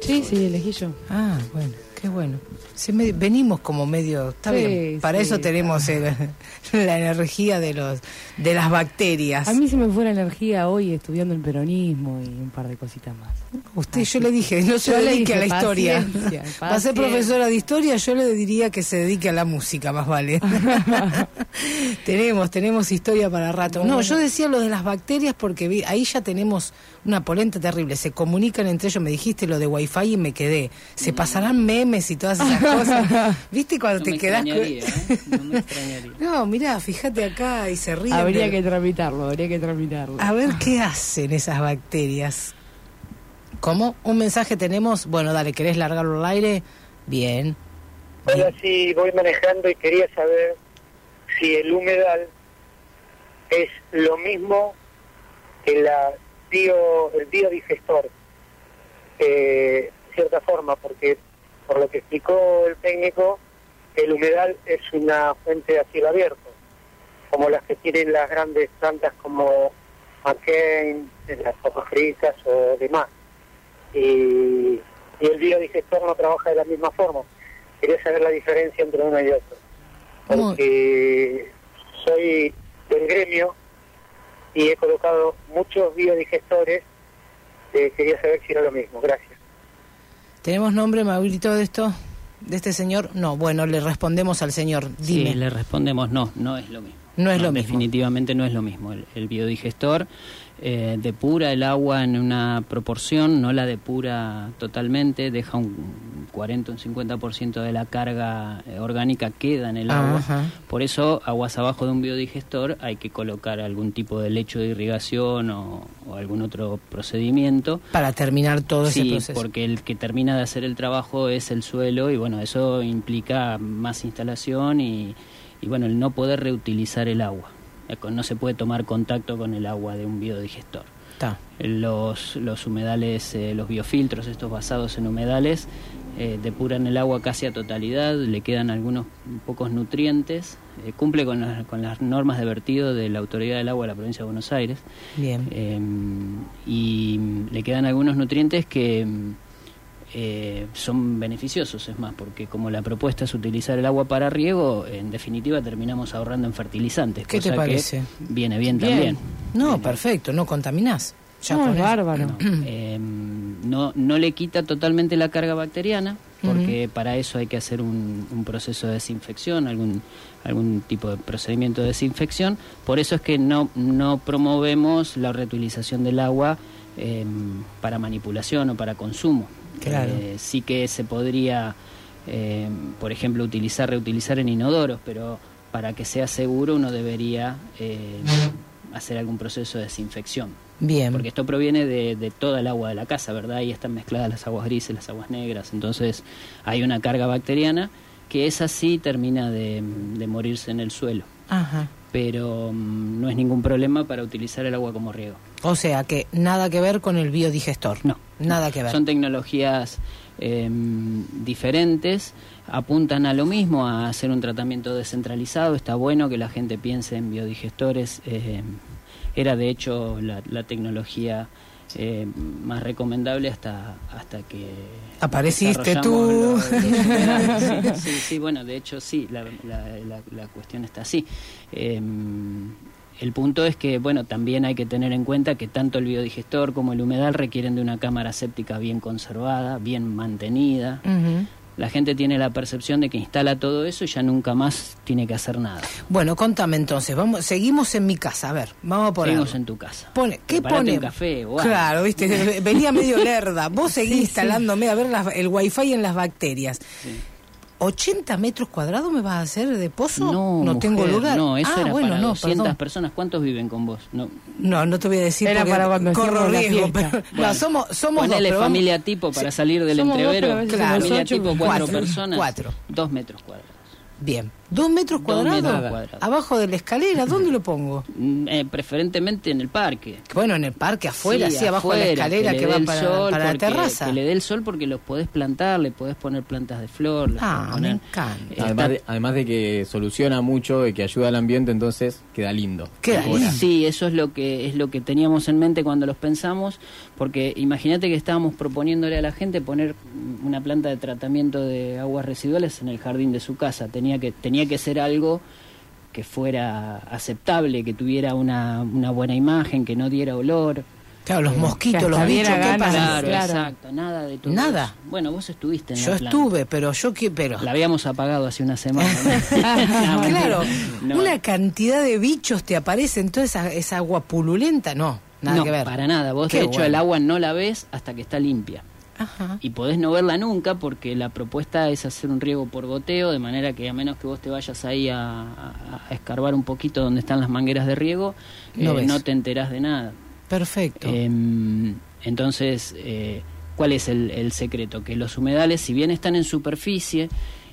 Sí, sí, elegí yo.
Ah, bueno, qué bueno. Sí, me- venimos como medio, está
Sí,
bien. Para
sí.
eso tenemos el- la energía de los de las bacterias.
A mí se me fue la energía hoy estudiando el peronismo y un par de cositas más.
Usted, yo le dije, no se
Yo le
dedique
dije,
a la historia.
paciencia,
Va a ser profesora de historia, yo le diría que se dedique a la música, más vale. tenemos, tenemos historia para rato. No, yo decía lo de las bacterias porque vi- ahí ya tenemos una polenta terrible. Se comunican entre ellos, me dijiste lo de wifi y me quedé. Se pasarán memes y todas esas cosas. ¿Viste cuando
No
te
me
quedás?
extrañaría, ¿eh? No me extrañaría.
No, mirá, fíjate acá y se ríen.
Habría
de-
que tramitarlo, habría que tramitarlo.
A ver qué hacen esas bacterias. ¿Cómo? Un mensaje tenemos. Bueno, dale, ¿querés largarlo al aire? Bien.
Hola, sí, voy manejando y quería saber si el humedal es lo mismo que la bio, el biodigestor, eh, de cierta forma, porque por lo que explicó el técnico, el humedal es una fuente a cielo abierto, como las que tienen las grandes plantas como McCain, las papas fritas o demás. Y, y el biodigestor no trabaja de la misma forma. Quería saber la diferencia entre uno y otro. Porque soy del gremio y he colocado muchos biodigestores. Eh, quería saber si era lo mismo. Gracias.
¿Tenemos nombre, Maurito, de esto? ¿De este señor? No, bueno, le respondemos al señor. Dime.
Sí, le respondemos no, no es lo mismo.
No es lo mismo.
Definitivamente no es lo mismo. El, el biodigestor eh, depura el agua en una proporción, no la depura totalmente, deja un 40, un 50% de la carga eh, orgánica queda en el agua.
Ajá.
Por eso, aguas abajo de un biodigestor hay que colocar algún tipo de lecho de irrigación o, o algún otro procedimiento.
Para terminar todo ese
Sí,
proceso.
porque el que termina de hacer el trabajo es el suelo y bueno, eso implica más instalación y, y bueno, el no poder reutilizar el agua. Eh, No se puede tomar contacto con el agua de un biodigestor. Los, los humedales, eh, los biofiltros, estos basados en humedales, eh, depuran el agua casi a totalidad, le quedan algunos pocos nutrientes, eh, cumple con, las- con las normas de vertido de la Autoridad del Agua de la Provincia de Buenos Aires.
Bien.
Eh, y le quedan algunos nutrientes que eh, son beneficiosos, es más, porque como la propuesta es utilizar el agua para riego, en definitiva terminamos ahorrando en fertilizantes.
¿Qué te
que
parece?
Viene bien,
Bien.
también.
No, perfecto, no contaminás. Ya
No,
con
es
eso.
bárbaro.
No, eh, no, no le quita totalmente la carga bacteriana, porque para eso hay que hacer un, un proceso de desinfección, algún, algún tipo de procedimiento de desinfección. Por eso es que no, no promovemos la reutilización del agua eh, para manipulación o para consumo.
Claro.
Eh, sí que se podría, eh, por ejemplo, utilizar, reutilizar en inodoros, pero para que sea seguro uno debería eh, hacer algún proceso de desinfección.
Bien.
Porque esto proviene de, de toda el agua de la casa, ¿verdad? Ahí están mezcladas las aguas grises, las aguas negras. Entonces hay una carga bacteriana que esa sí termina de, de morirse en el suelo.
Ajá.
Pero mm, no es ningún problema para utilizar el agua como riego.
O sea que nada que ver con el biodigestor.
No.
Nada que ver.
Son tecnologías eh, diferentes apuntan a lo mismo, a hacer un tratamiento descentralizado. Está bueno que la gente piense en biodigestores. eh, era de hecho la, la tecnología eh, más recomendable hasta hasta que
Apareciste tú.
lo- lo- sí, sí, sí, bueno, de hecho sí, la, la- la- la cuestión está así. El punto es que, bueno, también hay que tener en cuenta que tanto el biodigestor como el humedal requieren de una cámara séptica bien conservada, bien mantenida. La gente tiene la percepción de que instala todo eso y ya nunca más tiene que hacer nada.
Bueno, contame entonces, vamos, seguimos en mi casa, a ver, vamos a poner.
Seguimos en tu casa.
Pone, ¿Qué pone?
un café o algo.
Claro, viste, venía medio lerda. Vos seguís
Sí, sí.
instalándome a ver las- el wifi en las bacterias. ¿80 metros cuadrados me vas a hacer de pozo?
No,
tengo
mujer,
lugar.
No, eso
ah,
era
bueno,
para
no,
200
perdón.
personas. ¿Cuántos viven con vos? No,
No, no te voy a decir
Era para cuando
corro riesgo. Pero,
Bueno,
no, somos, somos dos.
Ponele
vamos-
familia tipo para
Sí.
salir del
Somos dos,
entrevero.
veces
Claro.
familia
ocho,
tipo cuatro,
cuatro,
personas.
cuatro.
Dos metros cuadrados.
Bien. ¿Dos metros
Dos
cuadrados?
metros cuadrados.
Abajo de la escalera, ¿dónde lo pongo?
Mm, eh, preferentemente en el parque.
Bueno, en el parque, afuera, sí, abajo de la escalera que,
le dé
va
el
para,
sol
para la terraza.
Que le dé el sol porque los podés plantar, le podés poner plantas de flor.
Ah,
poner-
me encanta.
Eh,
Además
está-
de, además de que soluciona mucho y que ayuda al ambiente, entonces queda lindo.
Queda lindo.
Sí, eso es lo que es lo que teníamos en mente cuando los pensamos, porque imagínate que estábamos proponiéndole a la gente poner una planta de tratamiento de aguas residuales en el jardín de su casa. Tenía que tenía que ser algo que fuera aceptable, que tuviera una, una buena imagen, que no diera olor.
Claro, los
Eh,
mosquitos,
que
los bichos, ¿qué pasa?
Claro,
claro.
exacto, nada de todo.
Nada.
eso. Bueno, vos estuviste en
Yo
la
estuve, pero yo que pero
La habíamos apagado hace una semana. ¿no? No,
claro,
no.
una cantidad de bichos te aparecen, toda esa, esa agua pululenta, no, nada
no,
que ver.
para nada. Vos,
Qué
de hecho,
bueno.
el agua no la ves hasta que está limpia.
Ajá.
Y podés no verla nunca porque la propuesta es hacer un riego por goteo, de manera que a menos que vos te vayas ahí a, escarbar un poquito donde están las mangueras de riego,
No
eh, no te enterás de nada.
Perfecto.
Em, entonces, eh, ¿cuál es el, el secreto? Que los humedales, si bien están en superficie,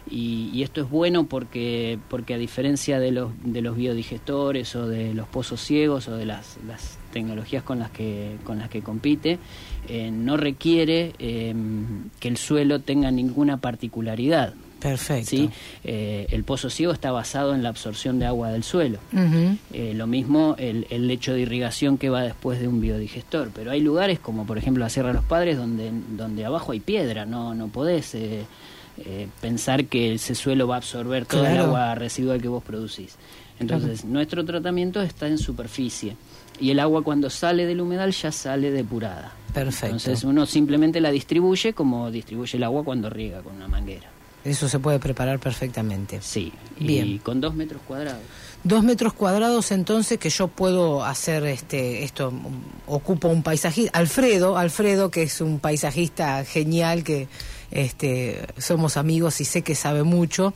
y, y esto es bueno porque, porque a diferencia de los, de los biodigestores o de los pozos ciegos o de las, las tecnologías con las que, con las que compite, eh, no requiere em, que el suelo tenga ninguna particularidad.
Perfecto.
¿sí? Eh, el pozo ciego está basado en la absorción de agua del suelo. Eh, lo mismo el, el lecho de irrigación que va después de un biodigestor. Pero hay lugares como por ejemplo la Sierra de los Padres donde, donde abajo hay piedra, no, no podés eh, eh, pensar que ese suelo va a absorber todo el agua residual que vos producís. Entonces, nuestro tratamiento está en superficie y el agua cuando sale del humedal ya sale depurada.
Perfecto.
Entonces uno simplemente la distribuye como distribuye el agua cuando riega con una manguera.
Eso se puede preparar perfectamente.
Sí, y
Bien.
con dos metros cuadrados.
Dos metros cuadrados entonces que yo puedo hacer este esto ocupo un paisajista Alfredo Alfredo que es un paisajista genial que este somos amigos y sé que sabe mucho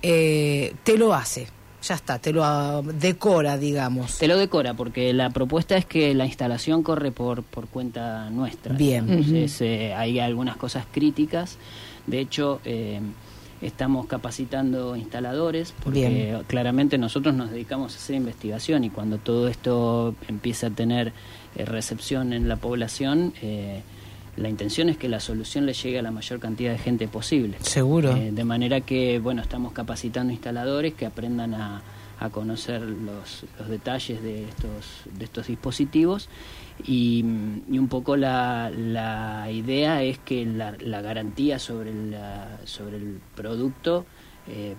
eh, te lo hace ya está te lo ah, decora digamos
Te lo decora porque la propuesta es que la instalación corre por, por cuenta nuestra.
Bien.
Entonces eh, hay algunas cosas críticas. De hecho, eh, estamos capacitando instaladores porque
Bien.
claramente nosotros nos dedicamos a hacer investigación y cuando todo esto empieza a tener eh, recepción en la población, eh, la intención es que la solución le llegue a la mayor cantidad de gente posible.
Seguro.
Eh, de manera que, bueno, estamos capacitando instaladores que aprendan a, a conocer los, los detalles de estos, de estos dispositivos y, y un poco la, la idea es que la, la garantía sobre, la, sobre el producto eh,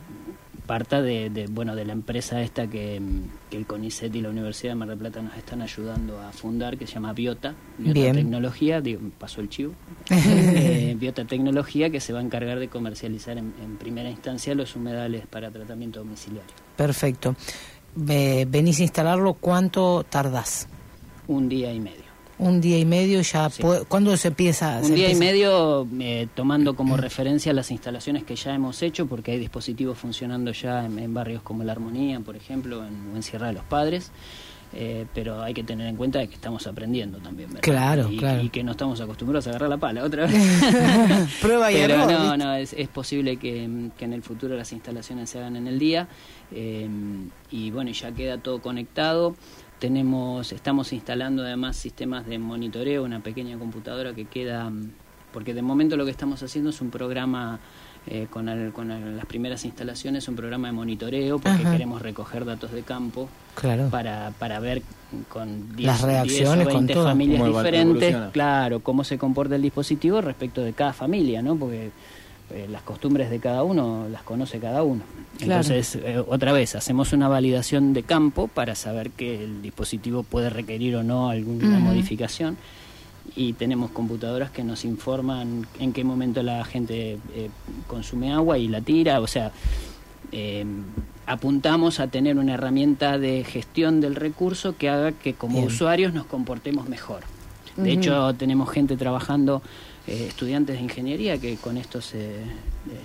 parta de, de, bueno de la empresa esta que, que el CONICET y la Universidad de Mar del Plata nos están ayudando a fundar que se llama Biota, Biota
Bien.
Tecnología, digo, pasó el chivo, eh, Biota Tecnología que se va a encargar de comercializar en, en primera instancia los humedales para tratamiento domiciliario.
perfecto Ve- venís a instalarlo cuánto tardás
Un día y medio.
Un día y medio ya puede- ¿cuándo se empieza
Un
se
día y medio eh, tomando como referencia las instalaciones que ya hemos hecho, porque hay dispositivos funcionando ya en, en barrios como La Armonía, por ejemplo, en, en Sierra de los Padres. eh, pero hay que tener en cuenta que estamos aprendiendo también, ¿verdad?
Claro,
y,
claro.
y que no estamos acostumbrados a agarrar la pala otra vez.
Prueba y
Pero
error,
no, no, es, es posible que, que en el futuro las instalaciones se hagan en el día eh, y bueno, ya queda todo conectado. Tenemos, estamos instalando además sistemas de monitoreo, una pequeña computadora que queda mm, porque de momento lo que estamos haciendo es un programa eh, con, el- con el- las primeras instalaciones, un programa de monitoreo, porque
Ajá.
queremos recoger datos de campo
Claro.
para, para ver con 10
Las
10
reacciones,
o
con
20
todo.
familias diferentes, claro, cómo se comporta el dispositivo respecto de cada familia, ¿no? Porque eh, las costumbres de cada uno las conoce cada uno.
Claro.
Entonces, eh, otra vez, hacemos una validación de campo para saber que el dispositivo puede requerir o no alguna modificación y tenemos computadoras que nos informan en qué momento la gente eh, consume agua y la tira, o sea, eh, apuntamos a tener una herramienta de gestión del recurso que haga que como
Bien.
usuarios nos comportemos mejor. De hecho, tenemos gente trabajando, eh, estudiantes de ingeniería que con esto se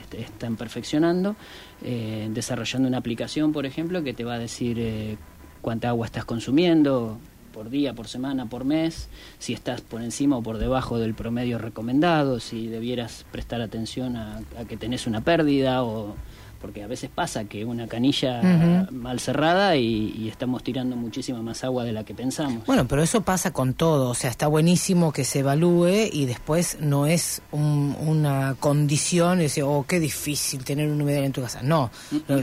este, están perfeccionando, eh, desarrollando una aplicación, por ejemplo, que te va a decir eh, cuánta agua estás consumiendo por día, por semana, por mes, si estás por encima o por debajo del promedio recomendado, si debieras prestar atención a, a que tenés una pérdida o porque a veces pasa que una canilla mal cerrada y, y estamos tirando muchísima más agua de la que pensamos.
Bueno, pero eso pasa con todo, o sea, está buenísimo que se evalúe y después no es un- una condición, decir, oh, qué difícil tener un humedal en tu casa. No,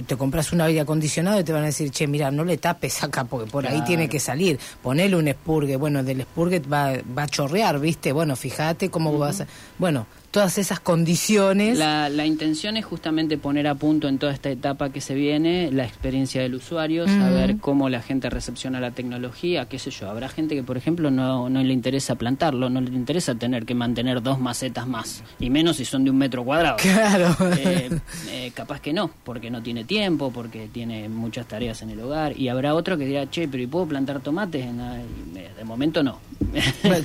te compras un aire acondicionado y te van a decir, che, mira, no le tapes acá porque por ahí tiene que salir. Ponele un espurgue, bueno, del espurgue va, va a chorrear, ¿viste? Bueno, fíjate cómo vas a... Bueno, todas esas condiciones...
La, la intención es justamente poner a punto en toda esta etapa que se viene la experiencia del usuario, saber cómo la gente recepciona la tecnología, qué sé yo. Habrá gente que, por ejemplo, no, no le interesa plantarlo, no le interesa tener que mantener dos macetas más, y menos si son de un metro cuadrado.
Claro.
Eh, eh, capaz que no, porque no tiene tiempo, porque tiene muchas tareas en el hogar. Y habrá otro que dirá, che, pero ¿y puedo plantar tomates? En la-?" Y, eh, de momento no.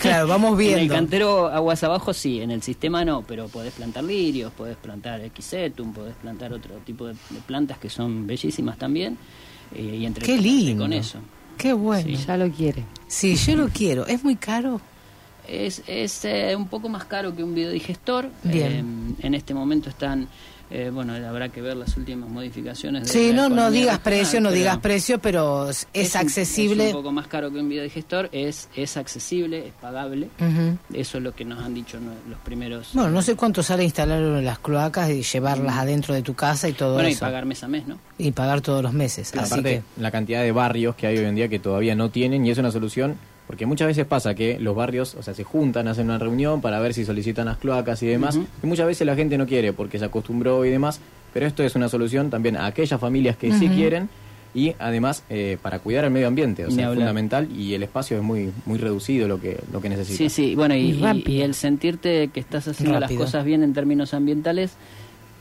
Claro, vamos
En el
viendo.
cantero aguas abajo sí, en el sistema no, pero podés plantar lirios, podés plantar equisetum, podés plantar otro tipo de, de plantas que son bellísimas también. eh, y entre
Qué lindo.
con eso.
Qué bueno.
Sí.
Ya lo quiere.
Sí, yo lo quiero. ¿Es muy caro?
Es, es eh, un poco más caro que un biodigestor.
Bien.
Eh, en este momento están, eh, bueno, habrá que ver las últimas modificaciones. de
Sí,
la
no, no digas
regional,
precio, no digas precio, pero es, accesible.
Es un poco más caro que un biodigestor, es, es accesible, es pagable. Eso es lo que nos han dicho los primeros.
Bueno, no sé cuánto sale instalar las cloacas y llevarlas adentro de tu casa y todo
Bueno, y
eso.
pagar mes a mes, ¿no?
Y pagar todos los meses. Así
aparte,
que,
la cantidad de barrios que hay hoy en día que todavía no tienen y es una solución, porque muchas veces pasa que los barrios, o sea, se juntan, hacen una reunión para ver si solicitan las cloacas y demás,
Ujú.
y muchas veces la gente no quiere porque se acostumbró y demás, pero esto es una solución también a aquellas familias que sí quieren y además eh, para cuidar el medio ambiente, o sea, es fundamental y el espacio es muy muy reducido lo que lo que necesita.
Sí, sí, bueno, y,
Y
y-
rápido.
y el sentirte que estás haciendo
Rápido.
las cosas bien en términos ambientales,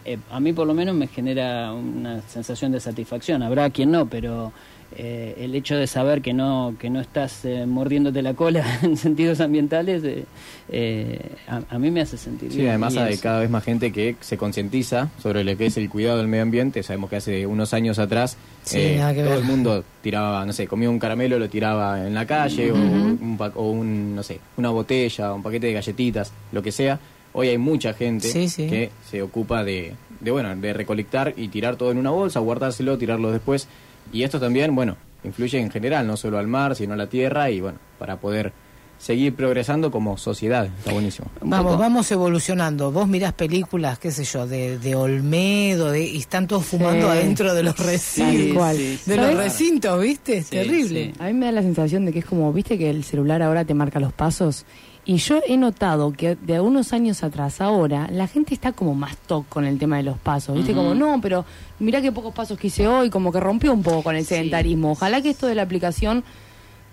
eh, a mí por lo menos me genera una sensación de satisfacción. Habrá quien no, pero eh, el hecho de saber que no que no estás eh, mordiéndote la cola en sentidos ambientales, eh, eh, a, a mí me hace sentir
Sí,
bien.
además hay cada vez más gente que se concientiza sobre lo que es el cuidado del medio ambiente. Sabemos que hace unos años atrás
Sí,
eh, todo
ver.
el mundo tiraba, no sé, comía un caramelo, lo tiraba en la calle o, un pa- o un, no sé, una botella, un paquete de galletitas, lo que sea. Hoy hay mucha gente
Sí, sí.
que se ocupa de, de, bueno, de recolectar y tirar todo en una bolsa, guardárselo, tirarlo después. Y esto también, bueno, influye en general, no solo al mar, sino a la tierra y, bueno, para poder seguir progresando como sociedad. Está buenísimo.
vamos,
poco-
vamos evolucionando. Vos mirás películas, qué sé yo, de, de Olmedo, de, y están todos fumando
Sí.
adentro de los recintos. De
¿Sabes?
los recintos, ¿viste?
Sí,
Terrible.
sí.
A mí me da la sensación de que es como, viste que el celular ahora te marca los pasos. Y yo he notado que de algunos años atrás, ahora, la gente está como más toc con el tema de los pasos. Viste, como, no, pero mira qué pocos pasos que hice hoy, como que rompió un poco con el
Sí.
sedentarismo. Ojalá que esto de la aplicación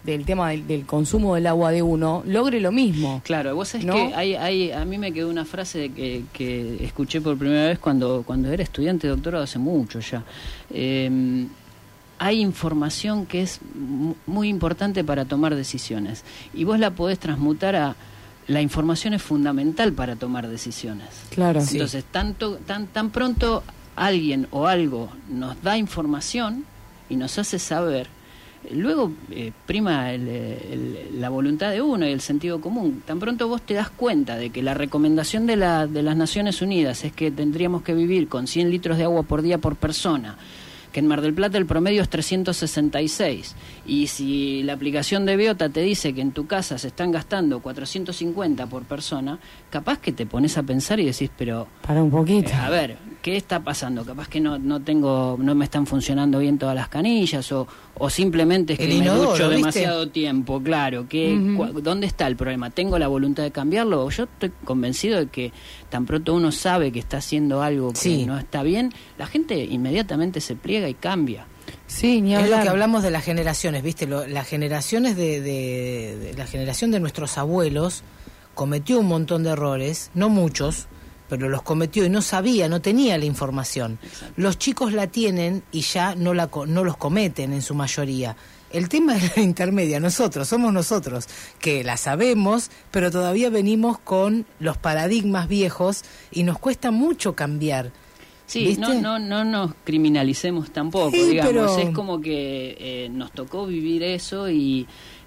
del tema del, del consumo del agua de uno logre lo mismo.
Claro, vos sabés
¿No?
que hay, hay, a mí me quedó una frase que, que escuché por primera vez cuando, cuando era estudiante de doctorado hace mucho ya. Eh, hay información que es mu- muy importante para tomar decisiones y vos la podés transmutar a la información es fundamental para tomar decisiones.
Claro.
Sí.
Entonces, tanto, tan, tan pronto alguien o algo nos da información y nos hace saber, luego eh, prima el, la voluntad de uno y el sentido común. Tan pronto vos te das cuenta de que la recomendación de, la, de las Naciones Unidas es que tendríamos que vivir con 100 litros de agua por día por persona, que en Mar del Plata el promedio es 366. Y si la aplicación de Biota te dice que en tu casa se están gastando 450 por persona, capaz que te pones a pensar y decís, pero...
Para un poquito.
Eh, a ver, ¿qué está pasando? Capaz que no, no tengo, no me están funcionando bien todas las canillas o, o simplemente es que
El
me
inodoro,
ducho
¿viste?
demasiado tiempo, claro. Que, ¿Dónde está el problema? ¿Tengo la voluntad de cambiarlo? Yo estoy convencido de que tan pronto uno sabe que está haciendo algo que
Sí.
no está bien, la gente inmediatamente se pliega y cambia.
Sí, ni
Es lo que hablamos de las generaciones, ¿viste? Lo- las generaciones de, de- de- la generación de nuestros abuelos cometió un montón de errores, no muchos, pero los cometió y no sabía, no tenía la información. Los chicos la tienen y ya no la co- no los cometen en su mayoría. El tema es la intermedia, nosotros, somos nosotros, que la sabemos, pero todavía venimos con los paradigmas viejos y nos cuesta mucho cambiar.
Sí,
¿Viste?
no, no, no nos criminalicemos tampoco,
Sí,
digamos.
pero-
Es como que eh, nos tocó vivir eso y,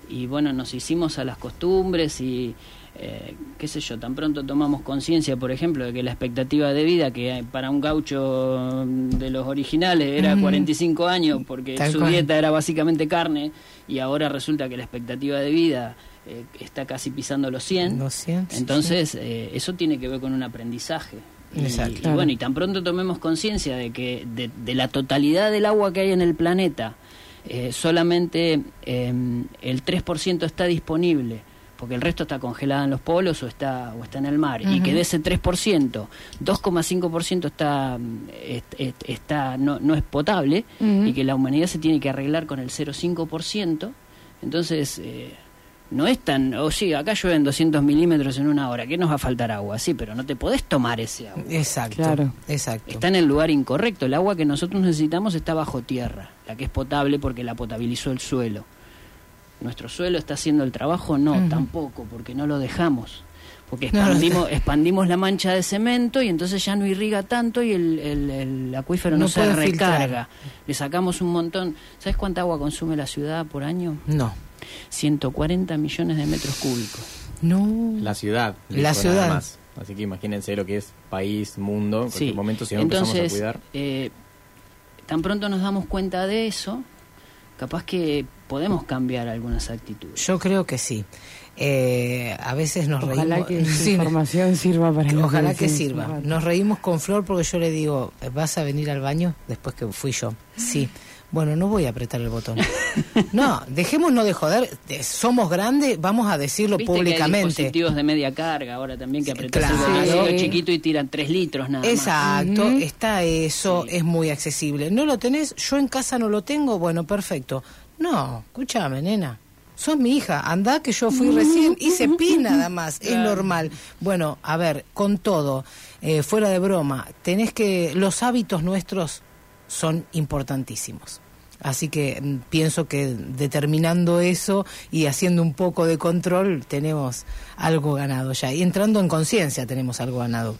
y bueno, nos hicimos a las costumbres y eh, qué sé yo, tan pronto tomamos conciencia, por ejemplo, de que la expectativa de vida, que para un gaucho de los originales era
Ujú.
45 años, porque
Tal
su
cual.
dieta era básicamente carne, y ahora resulta que la expectativa de vida eh, está casi pisando los 100.
Los 100, sí,
Entonces, eh, eso tiene que ver con un aprendizaje. Y,
Exacto.
y bueno, y tan pronto tomemos conciencia de que de, de la totalidad del agua que hay en el planeta, eh, solamente eh, el 3% está disponible, porque el resto está congelada en los polos o está, o está en el mar, y que de ese 3%, 2,5% está, mm, est- est- está no, no es potable, y que la humanidad se tiene que arreglar con el 0,5%, entonces... eh, no es tan, o sí, acá llueven 200 milímetros en una hora, ¿qué nos va a faltar agua? Sí, pero no te podés tomar ese agua.
Exacto.
Claro.
Exacto.
Está en el lugar incorrecto. El agua que nosotros necesitamos está bajo tierra, la que es potable porque la potabilizó el suelo. ¿Nuestro suelo está haciendo el trabajo? No, tampoco, porque no lo dejamos. Porque
No, no
expandimos, expandimos la mancha de cemento y entonces ya no irriga tanto y el, el- el acuífero no,
No
se recarga.
filtrar.
Le sacamos un montón. ¿Sabes cuánta agua consume la ciudad por año?
No.
140 millones de metros cúbicos.
No.
La ciudad.
La ciudad.
más. Así que imagínense lo que es país, mundo, en
Sí.
cualquier momento si no
Entonces,
empezamos a cuidar.
eh, tan pronto nos damos cuenta de eso, capaz que podemos cambiar algunas actitudes.
Yo creo que sí. Eh, a veces nos
Ojalá
reímos.
que esa
Sí,
información sirva para lo
Ojalá que sirva. Nos reímos con Flor porque yo le digo, ¿vas a venir al baño? Después que fui yo. Sí. Bueno, no voy a apretar el botón. No, dejémonos de joder. Somos grandes, vamos a decirlo
Viste que hay
públicamente.
dispositivos de media carga ahora también que apretas
claro.
el botoncito
Sí.
chiquito y tiran 3 litros nada
Exacto,
más.
está eso, es muy accesible. ¿No lo tenés? Yo en casa no lo tengo, bueno, perfecto. No, escúchame, nena. Sos mi hija, anda que yo fui recién, hice pis nada más, es normal. Bueno, a ver, con todo, eh, fuera de broma, tenés que, los hábitos nuestros son importantísimos. Así que mm, pienso que determinando eso y haciendo un poco de control tenemos algo ganado ya. Y entrando en conciencia tenemos algo ganado.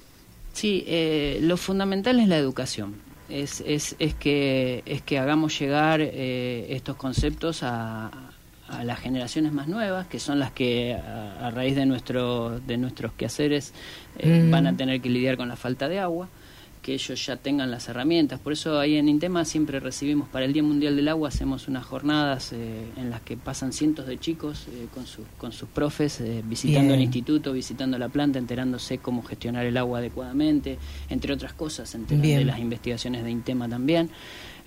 Sí, eh, lo fundamental es la educación. Es, es, es, que, es que hagamos llegar eh, estos conceptos a, a las generaciones más nuevas, que son las que a, a raíz de, nuestro, de nuestros quehaceres eh,
Mm.
van a tener que lidiar con la falta de agua, que ellos ya tengan las herramientas. Por eso ahí en Intema siempre recibimos, para el Día Mundial del Agua, hacemos unas jornadas eh, en las que pasan cientos de chicos eh, con, sus con sus profes, eh, visitando el instituto, visitando la planta, enterándose cómo gestionar el agua adecuadamente, entre otras cosas, se enteran
Bien.
de las investigaciones de Intema también.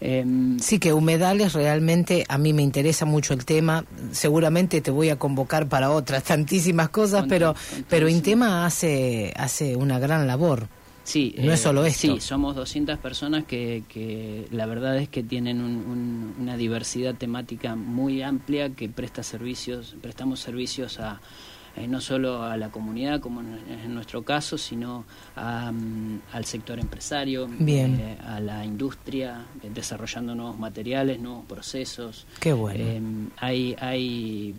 Eh,
Sí, que humedales realmente a mí me interesa mucho el tema. Seguramente te voy a convocar para otras tantísimas cosas,
Con
pero
con
pero. Intema hace hace una gran labor.
Sí,
No
eh,
es solo esto.
Sí, somos 200 personas que, que la verdad es que tienen un- un- una diversidad temática muy amplia que presta servicios, prestamos servicios a eh, no solo a la comunidad como en, nuestro caso, sino a, mm, al sector empresario,
Bien.
eh, a la industria, eh, desarrollando nuevos materiales, nuevos procesos.
Qué bueno.
Eh, hay, hay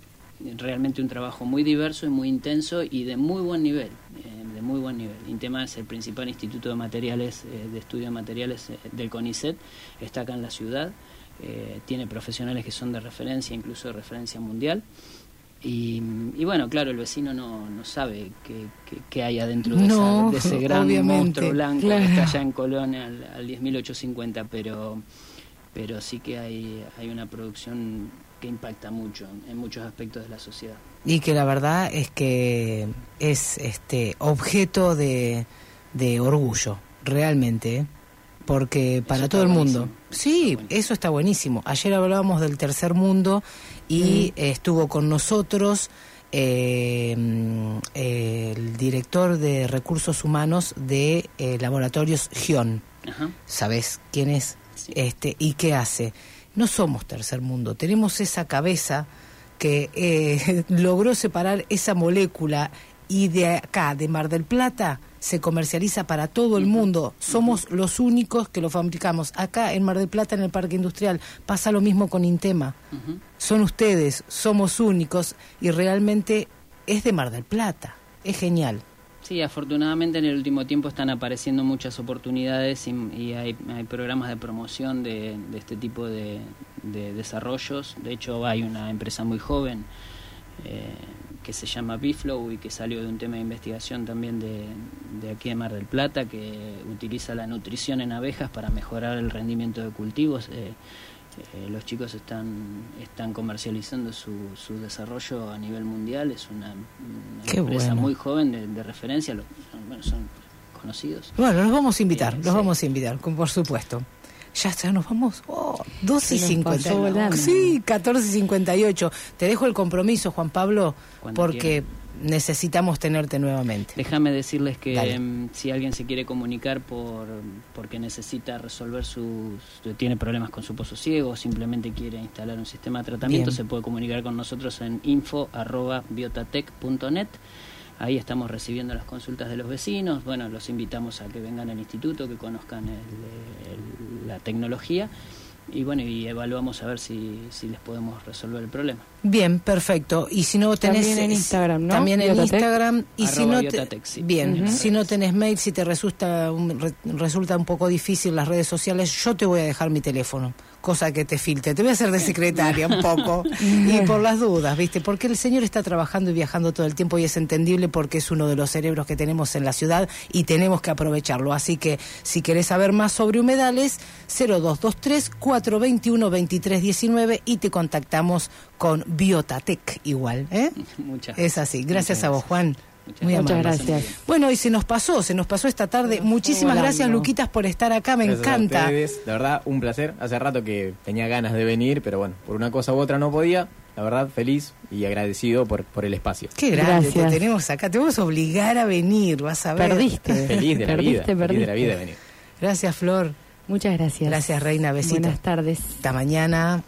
realmente un trabajo muy diverso y muy intenso y de muy buen nivel, eh, de muy buen nivel. Intema es el principal instituto de materiales, eh, de estudio de materiales eh, del CONICET, está acá en la ciudad, eh, tiene profesionales que son de referencia, incluso de referencia mundial. Y, y bueno, claro, el vecino no, no sabe qué, qué- qué hay adentro de,
No,
esa- de ese gran monstruo blanco
claro.
que está allá en Colón al, al 10.850, pero pero sí que hay, hay una producción que impacta mucho en muchos aspectos de la sociedad.
Y que la verdad es que es este objeto de, de orgullo, realmente, ¿eh? porque para todo el mundo. Sí, eso está buenísimo. Ayer hablábamos del tercer mundo y estuvo con nosotros eh, mm, el director de recursos humanos de eh, laboratorios Gion. ¿Sabes quién es? Este, ¿Y qué hace? No somos tercer mundo, tenemos esa cabeza que eh, logró separar esa molécula y de acá, de Mar del Plata, se comercializa para todo el mundo. Somos los únicos que lo fabricamos. Acá en Mar del Plata, en el Parque Industrial, pasa lo mismo con Intema. Son ustedes, somos únicos y realmente es de Mar del Plata. Es genial.
Sí, afortunadamente en el último tiempo están apareciendo muchas oportunidades y, y hay, hay programas de promoción de, de este tipo de, de desarrollos. De hecho, hay una empresa muy joven eh, que se llama Biflow y que salió de un tema de investigación también de, de aquí de Mar del Plata, que utiliza la nutrición en abejas para mejorar el rendimiento de cultivos. Eh, eh, los chicos están, están comercializando su, su desarrollo a nivel mundial, es una, una empresa
bueno.
muy joven de, de referencia, bueno, son conocidos.
Bueno, los vamos a invitar, los vamos a invitar, por supuesto. Ya, ya nos vamos. Oh, 2 y
Se nos
50.
pasó volando.
Sí, 14 y 58. Te dejo el compromiso, Juan Pablo,
Cuando
porque necesitamos tenerte nuevamente.
Déjame decirles que mm, si alguien se quiere comunicar por porque necesita resolver sus tiene problemas con su pozo ciego o simplemente quiere instalar un sistema de tratamiento
Bien.
se puede comunicar con nosotros en info@biotatec.net. Ahí estamos recibiendo las consultas de los vecinos. Bueno, los invitamos a que vengan al instituto, que conozcan el- el- la tecnología y bueno, y evaluamos a ver si, si les podemos resolver el problema.
Bien, perfecto. Y si no tenés...
También en
eh,
Instagram, ¿no?
También en
Biotatec.
Instagram. Y si no te-
Biotatec, sí.
Bien, si no tenés mail, si te resulta un, re- resulta un poco difícil las redes sociales, yo te voy a dejar mi teléfono. Cosa que te filtre. Te voy a hacer de secretaria un poco. y por las dudas, ¿viste? Porque el señor está trabajando y viajando todo el tiempo y es entendible porque es uno de los cerebros que tenemos en la ciudad y tenemos que aprovecharlo. Así que si querés saber más sobre humedales, 0223 421 2319 y te contactamos con Biotatec igual, ¿eh?
Muchas
Es así. Gracias
Muchas
a vos, Juan. Muy
Muchas gracias.
Bueno, y se nos pasó, se nos pasó esta tarde. Muchísimas gracias, Luquitas, por estar acá. Me
Gracias a
encanta.
ustedes. La verdad, un placer. Hace rato que tenía ganas de venir, pero bueno, por una cosa u otra no podía. La verdad, feliz y agradecido por, por el espacio.
Qué grande
Gracias.
te tenemos acá. Te vamos a obligar a venir, vas a ver.
Perdiste.
Feliz de la
Perdiste,
vida. Feliz de la vida de venir.
Gracias, Flor.
Muchas gracias.
Gracias, Reina. Besitos.
Buenas tardes.
Hasta mañana.